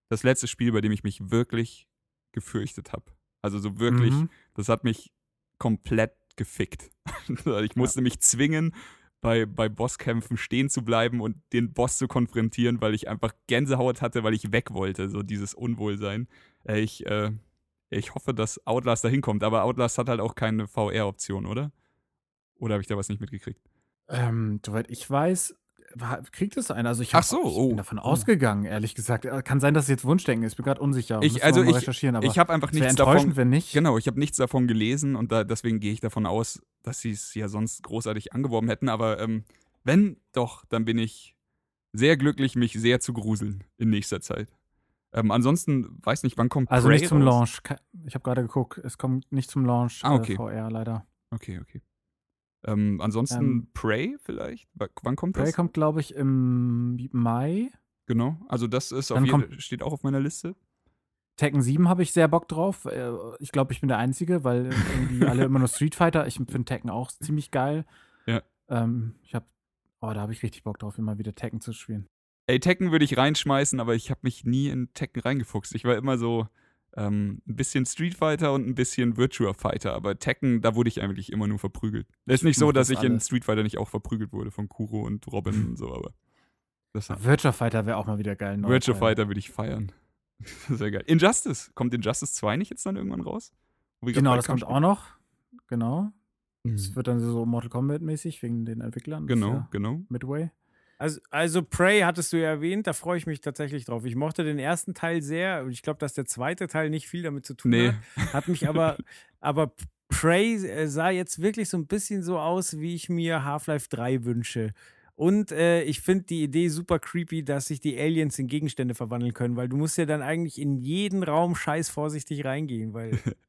das letzte Spiel, bei dem ich mich wirklich gefürchtet habe. Also so wirklich, Mhm. das hat mich komplett gefickt. ich musste mich zwingen, bei, bei Bosskämpfen stehen zu bleiben und den Boss zu konfrontieren, weil ich einfach Gänsehaut hatte, weil ich weg wollte, so dieses Unwohlsein. Äh, Ich, äh, ich hoffe, dass Outlast da hinkommt, aber Outlast hat halt auch keine VR-Option, oder? Oder habe ich da was nicht mitgekriegt? Ähm, soweit ich weiß, war- kriegt es einen. Also ich, Ach hab, so, ich oh. bin davon ausgegangen, ehrlich gesagt. Äh, Kann sein, dass es jetzt Wunschdenken ist. Ich bin gerade unsicher. Ich- Müssen also ich- recherchieren, aber ich habe einfach nichts enttäuschend, davon. wenn nicht. Genau, ich habe nichts davon gelesen und da, deswegen gehe ich davon aus, dass sie es ja sonst großartig angeworben hätten. Aber ähm, wenn doch, dann bin ich sehr glücklich, mich sehr zu gruseln in nächster Zeit. Ähm, ansonsten weiß nicht, wann kommt Also Prey nicht zum raus? Launch. Ich habe gerade geguckt, es kommt nicht zum Launch Ah, okay. äh, VR leider. Okay, okay. Ähm, ansonsten Ähm, Prey vielleicht? W wann kommt Prey das? kommt, glaube ich, im Mai. Genau, also das ist auf Dann jeden steht auch auf meiner Liste. Tekken 7 habe ich sehr Bock drauf. Äh, Ich glaube, ich bin der Einzige, weil irgendwie alle immer nur Street Fighter. Ich finde Tekken auch ziemlich geil. Ja. Ähm, ich habe, oh, da habe ich richtig Bock drauf, immer wieder Tekken zu spielen. Ey, Tekken würde ich reinschmeißen, aber ich habe mich nie in Tekken reingefuchst. Ich war immer so ähm, ein bisschen Street Fighter und ein bisschen Virtua Fighter, aber Tekken, da wurde ich eigentlich immer nur verprügelt. Es ist nicht so, dass das ich in. Street Fighter nicht auch verprügelt wurde von Kuro und Robin und so, aber das Virtua Fighter wäre auch mal wieder geil. Virtua. Fighter würde ich feiern. Wäre geil. Injustice, kommt Injustice 2 nicht jetzt dann irgendwann raus? Genau, das kommt Kampf auch noch. Genau. spielen? Es wird dann so Mortal Kombat mäßig wegen den Entwicklern. Genau, ja genau. Midway. Also, also Prey hattest du ja erwähnt, da freue ich mich tatsächlich drauf. Ich mochte den ersten Teil sehr und ich glaube, dass der zweite Teil nicht viel damit zu tun Nee. hat. Hat mich aber, aber Prey äh, sah jetzt wirklich so ein bisschen so aus, wie ich mir Half-Life 3 wünsche. Und äh, ich finde die Idee super creepy, dass sich die Aliens in Gegenstände verwandeln können, weil du musst ja dann eigentlich in jeden Raum scheiß vorsichtig reingehen, weil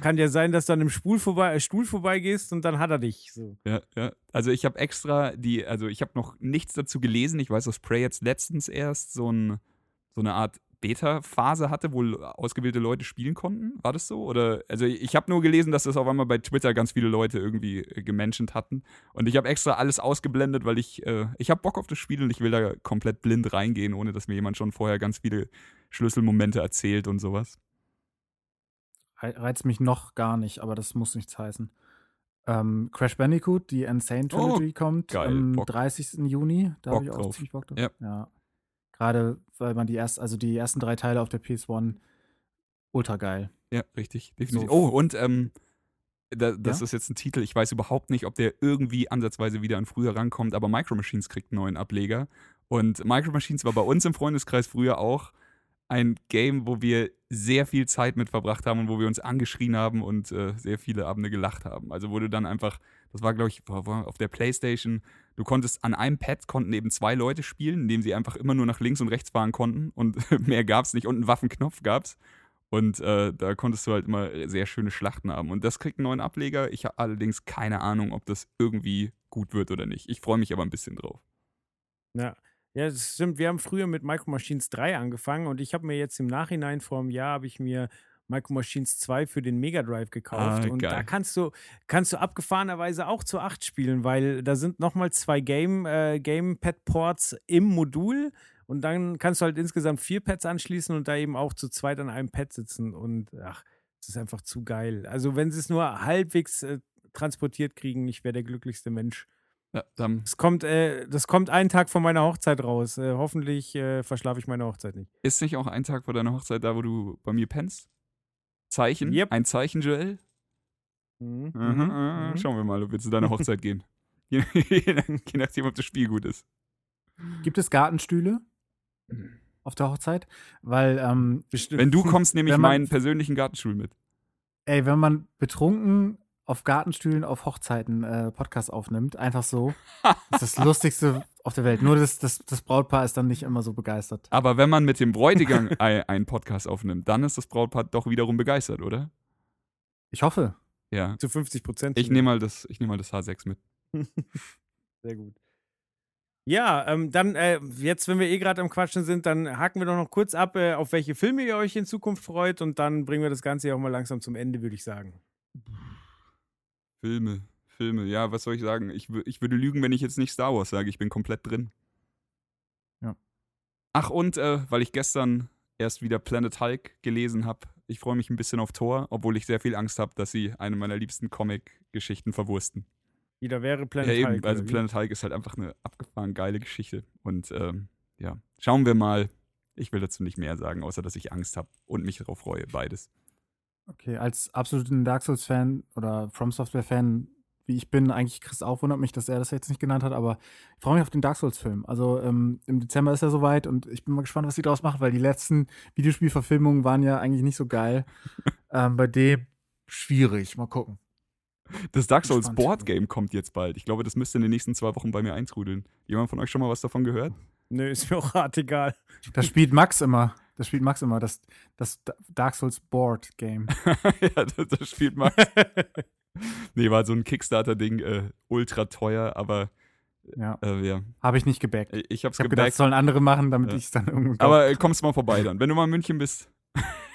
kann ja sein, dass du an einem Stuhl, vorbei, äh, Stuhl vorbeigehst und dann hat er dich. So. Ja, ja. Also ich habe extra die, also ich habe noch nichts dazu gelesen. Ich weiß, dass Prey jetzt letztens erst so, ein, so eine Art Beta-Phase hatte, wo ausgewählte Leute spielen konnten. War das so? Oder also ich habe nur gelesen, dass das auf einmal bei Twitter ganz viele Leute irgendwie äh, gemenschent hatten. Und ich habe extra alles ausgeblendet, weil ich, äh, ich habe Bock auf das Spiel und ich will da komplett blind reingehen, ohne dass mir jemand schon vorher ganz viele Schlüsselmomente erzählt und sowas. Rei- Reizt mich noch gar nicht, aber das muss nichts heißen. Ähm, Crash Bandicoot, die Insane Oh, Trilogy kommt geil, am Bock. 30. Juni. Da habe ich auch drauf. ziemlich Bock drauf. Ja. ja. Gerade weil man die erst, also die ersten drei Teile auf der PS1 ultra geil. Ja, richtig, definitiv. So. Oh, und ähm, da, das Ja? ist jetzt ein Titel, ich weiß überhaupt nicht, ob der irgendwie ansatzweise wieder an früher rankommt, aber Micro Machines kriegt einen neuen Ableger. Und Micro Machines war bei uns im Freundeskreis früher auch ein Game, wo wir sehr viel Zeit mit verbracht haben und wo wir uns angeschrien haben und äh, sehr viele Abende gelacht haben. Also wurde dann einfach, das war glaube ich auf der Playstation, du konntest an einem Pad konnten eben zwei Leute spielen, indem sie einfach immer nur nach links und rechts fahren konnten und mehr gab es nicht und einen Waffenknopf gab es. Und äh, da konntest du halt immer sehr schöne Schlachten haben. Und das kriegt einen neuen Ableger. Ich habe allerdings keine Ahnung, ob das irgendwie gut wird oder nicht. Ich freue mich aber ein bisschen drauf. Ja. Ja, das stimmt. Wir haben früher mit Micro Machines 3 angefangen und ich habe mir jetzt im Nachhinein vor einem Jahr habe ich mir Micro Machines 2 für den Mega Drive gekauft Ah, und da geil. kannst du kannst du abgefahrenerweise auch zu 8 spielen, weil da sind nochmal zwei Game äh, Gamepad Ports im Modul und dann kannst du halt insgesamt vier Pads anschließen und da eben auch zu zweit an einem Pad sitzen und ach, das ist einfach zu geil. Also, wenn sie es nur halbwegs äh, transportiert kriegen, ich wäre der glücklichste Mensch. Ja, dann Das kommt, äh, das kommt einen Tag vor meiner Hochzeit raus. Äh, hoffentlich äh, verschlafe ich meine Hochzeit nicht. ist nicht auch ein Tag vor deiner Hochzeit da, wo du bei mir pennst? Zeichen? Yep. Ein Zeichen, Joel? Mhm. Mhm, Mhm. Schauen wir mal, ob wir zu deiner Hochzeit gehen. Je, nachdem, ob das Spiel gut ist. Gibt es Gartenstühle auf der Hochzeit? Weil, ähm, Bestimmt. Wenn du kommst, nehme ich meinen persönlichen Gartenstuhl mit. ey, wenn man betrunken auf Gartenstühlen auf Hochzeiten äh, Podcast aufnimmt, einfach so, ist das Lustigste auf der Welt. Nur das, das, das Brautpaar ist dann nicht immer so begeistert. Aber wenn man mit dem Bräutigam ein- einen Podcast aufnimmt, dann ist das Brautpaar doch wiederum begeistert, oder? Ich hoffe. Ja. zu 50 Prozent. Ich nehme mal, das- ich nehm mal das H6 mit. Sehr gut. Ja, ähm, dann äh, jetzt, wenn wir eh gerade am Quatschen sind, dann haken wir doch noch kurz ab, äh, auf welche Filme ihr euch in Zukunft freut und dann bringen wir das Ganze ja auch mal langsam zum Ende, würde ich sagen. Filme, Filme. Ja, was soll ich sagen? Ich, ich würde lügen, wenn ich jetzt nicht Star Wars sage. Ich bin komplett drin. Ja. Ach, und äh, weil ich gestern erst wieder Planet Hulk gelesen habe, ich freue mich ein bisschen auf Thor, obwohl ich sehr viel Angst habe, dass sie eine meiner liebsten Comic-Geschichten verwursten. Wieder wäre Planet ja, eben. Hulk, also wie? Planet Hulk ist halt einfach eine abgefahren geile Geschichte. Und ähm, ja, schauen wir mal. Ich will dazu nicht mehr sagen, außer dass ich Angst habe und mich darauf freue, beides. Okay, als absoluten Dark Souls-Fan oder From Software-Fan, wie ich bin, eigentlich Chris auch wundert mich, dass er das jetzt nicht genannt hat, aber ich freue mich auf den Dark Souls-Film. Also ähm, im Dezember ist er soweit und ich bin mal gespannt, was sie daraus machen, weil die letzten Videospielverfilmungen waren ja eigentlich nicht so geil. ähm, bei dem schwierig. Mal gucken. Das Dark Souls Spannend. Board Game kommt jetzt bald. Ich glaube, das müsste in den nächsten zwei Wochen bei mir eintrudeln. Jemand von euch schon mal was davon gehört? Nö, ist mir auch hart egal. Das spielt Max immer. Das spielt Max immer, das, das Dark Souls Board Game. ja, das, das spielt Max. nee, war so ein Kickstarter-Ding, äh, ultra teuer, aber Ja, äh, ja, habe ich nicht gebackt. ich habe gedacht, gebackt. das sollen andere machen, damit Ja. ich es dann irgendwo Aber äh, kommst mal vorbei dann. Wenn du mal in München bist,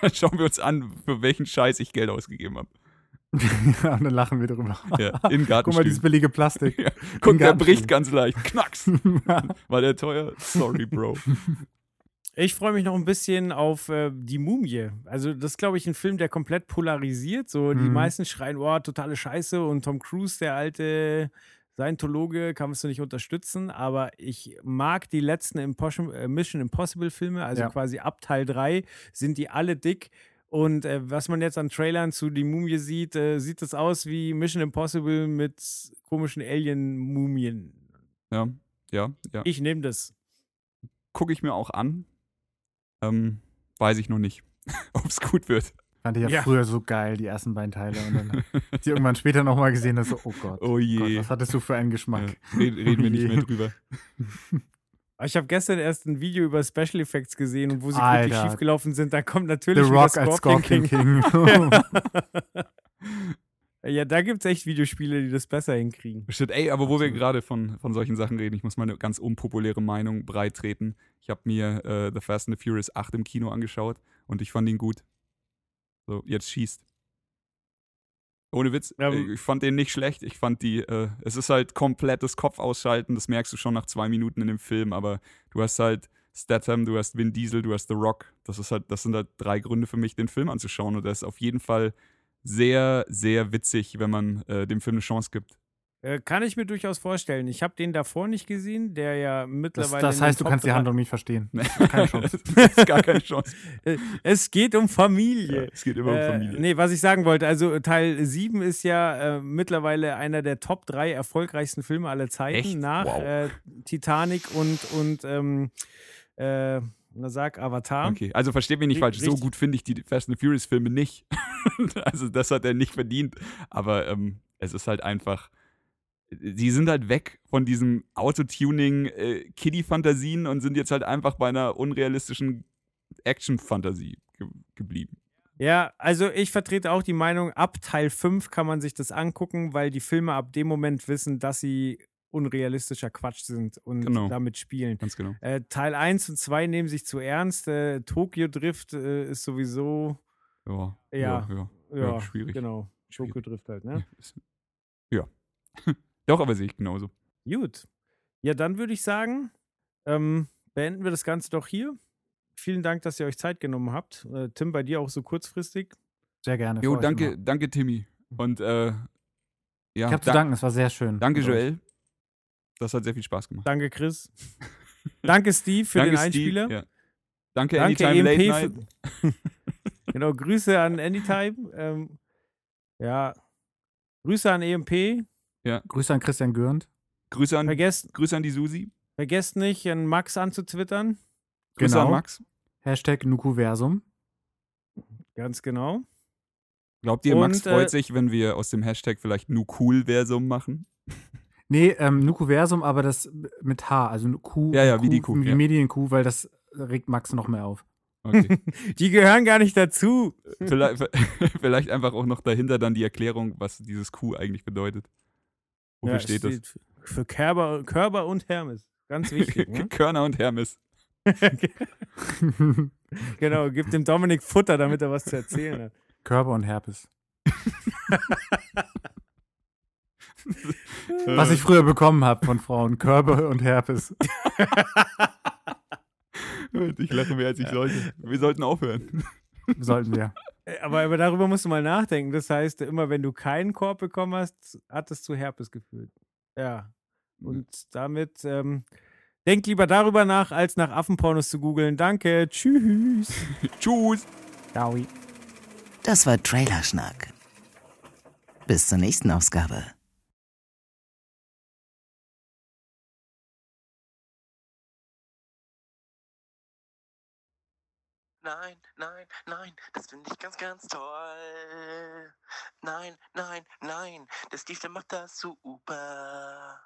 dann schauen wir uns an, für welchen Scheiß ich Geld ausgegeben habe. ja, und dann lachen wir drüber. Ja, in Guck mal, dieses billige Plastik. Ja, guck, der bricht ganz leicht. Knacks. War der teuer? Sorry, Bro. Ich freue mich noch ein bisschen auf äh, die Mumie. Also, das ist, glaube ich, ein Film, der komplett polarisiert. So, die Mhm. meisten schreien, oh, totale Scheiße. Und Tom Cruise, der alte Scientologe, kann es nicht unterstützen. Aber ich mag die letzten Impos- äh, Mission Impossible-Filme. Also Ja. quasi ab Teil 3 sind die alle dick. Und äh, was man jetzt an Trailern zu Die Mumie sieht, äh, sieht es aus wie Mission Impossible mit komischen Alien-Mumien. Ja, ja, ja. Ich nehme das. Gucke ich mir auch an. Ähm, weiß ich noch nicht, ob es gut wird. Fand ich ja, Ja. früher so geil, die ersten beiden Teile. Und dann die irgendwann später nochmal gesehen, dass so, oh Gott, Oh je. Gott, was hattest du für einen Geschmack? Ja, red, reden wir nicht mehr drüber. Ich habe gestern erst ein Video über Special Effects gesehen und wo sie Alter. wirklich schiefgelaufen sind, da kommt The natürlich wieder Rock als Scorpion King. Ja, da gibt es echt Videospiele, die das besser hinkriegen. Shit, ey, aber wo wir Absolut. gerade von, von solchen Sachen reden, ich muss mal eine ganz unpopuläre Meinung breitreten. Ich habe mir äh, The Fast and the Furious 8 im Kino angeschaut und ich fand ihn gut. So, jetzt schießt. Ohne Witz, Ja, ich fand den nicht schlecht. Ich fand die, äh, es ist halt komplettes Kopf ausschalten, das merkst du schon nach zwei Minuten in dem Film, aber du hast halt Statham, du hast Vin Diesel, du hast The Rock. Das ist halt, das sind halt drei Gründe für mich, den Film anzuschauen und der ist auf jeden Fall sehr, sehr witzig, wenn man äh, dem Film eine Chance gibt. Äh, kann ich mir durchaus vorstellen. Ich habe den davor nicht gesehen, der ja Das, mittlerweile. das den heißt, du Top kannst die Handlung nicht verstehen. Keine Chance. das ist gar keine Chance. Äh, Es geht um Familie. Es geht immer um Äh, Familie. nee, was ich sagen wollte, also Teil 7 ist ja äh, mittlerweile einer der Top 3 erfolgreichsten Filme aller Zeiten Echt? nach Wow. äh, Titanic und, und ähm, äh, na sag, Avatar. Okay, also versteht mich nicht Ri- falsch. So richtig. gut finde ich die Fast and Furious Filme nicht. also das hat er nicht verdient. Aber ähm, es ist halt einfach. Sie sind halt weg von diesem Autotuning äh, Kiddie-Fantasien und sind jetzt halt einfach bei einer unrealistischen Action-Fantasie ge geblieben. Ja, also ich vertrete auch die Meinung, ab Teil 5 kann man sich das angucken, weil die Filme ab dem Moment wissen, dass sie unrealistischer Quatsch sind und Genau. damit spielen. Ganz genau. Äh, Teil 1 und 2 nehmen sich zu ernst. Äh, Tokyo Drift äh, ist sowieso, Ja, Ja. ja, ja. schwierig. genau. Tokyo Drift halt, ne? Ja. Doch, aber sehe ich genauso. Gut. Ja, dann würde ich sagen, ähm, beenden wir das Ganze doch hier. Vielen Dank, dass ihr euch Zeit genommen habt. Äh, Tim, bei dir auch so kurzfristig. Sehr gerne. Jo, danke, danke, Timmy. Und äh, ja, Ich habe zu da- danken, es war sehr schön. danke. Joel. Das hat sehr viel Spaß gemacht. Danke, Chris. Danke, Steve, für danke, den Einspieler. Steve. Ja. Danke, Danke, Anytime Late EMP. Night. Für, genau, Grüße an Anytime. Ähm, ja, Grüße an EMP. Grüße an Christian Gürnt. Grüße an, Vergesst, Grüße an die Susi. vergesst nicht, an Max anzutwittern. Grüße Genau. an Max. Hashtag Nukuversum. Ganz genau. Glaubt ihr, Max Und, freut äh, sich, wenn wir aus dem Hashtag vielleicht nu cool Versum machen? Nee, ähm, Nukuversum, aber das mit H, also Kuh. Ja, ja, wie die Kuh, Wie ja. Medienkuh, weil das regt Max noch mehr auf. Okay. Die gehören gar nicht dazu. vielleicht, vielleicht einfach auch noch dahinter dann die Erklärung, was dieses Q eigentlich bedeutet. Wofür Ja, steht das? für- Für Körper, Körper und Hermes. Ganz wichtig. ne? Körner und Hermes. genau, gib dem Dominik Futter, damit er was zu erzählen hat. Körper und Herpes. Was ich früher bekommen habe von Frauen. Körbe und Herpes. ich lache mehr als ich sollte. Wir sollten aufhören. Sollten wir. Äh, Aber, aber darüber musst du mal nachdenken. Das heißt, immer wenn du keinen Korb bekommen hast, hat es zu Herpes geführt. Ja. Und damit ähm, denk lieber darüber nach, als nach Affenpornos zu googeln. Danke. Tschüss. Tschüss. Ciao. Das war Trailerschnack. Bis zur nächsten Ausgabe. Nein, nein, nein, das finde ich ganz, ganz toll. Nein, nein, nein, der Steve, der macht das super.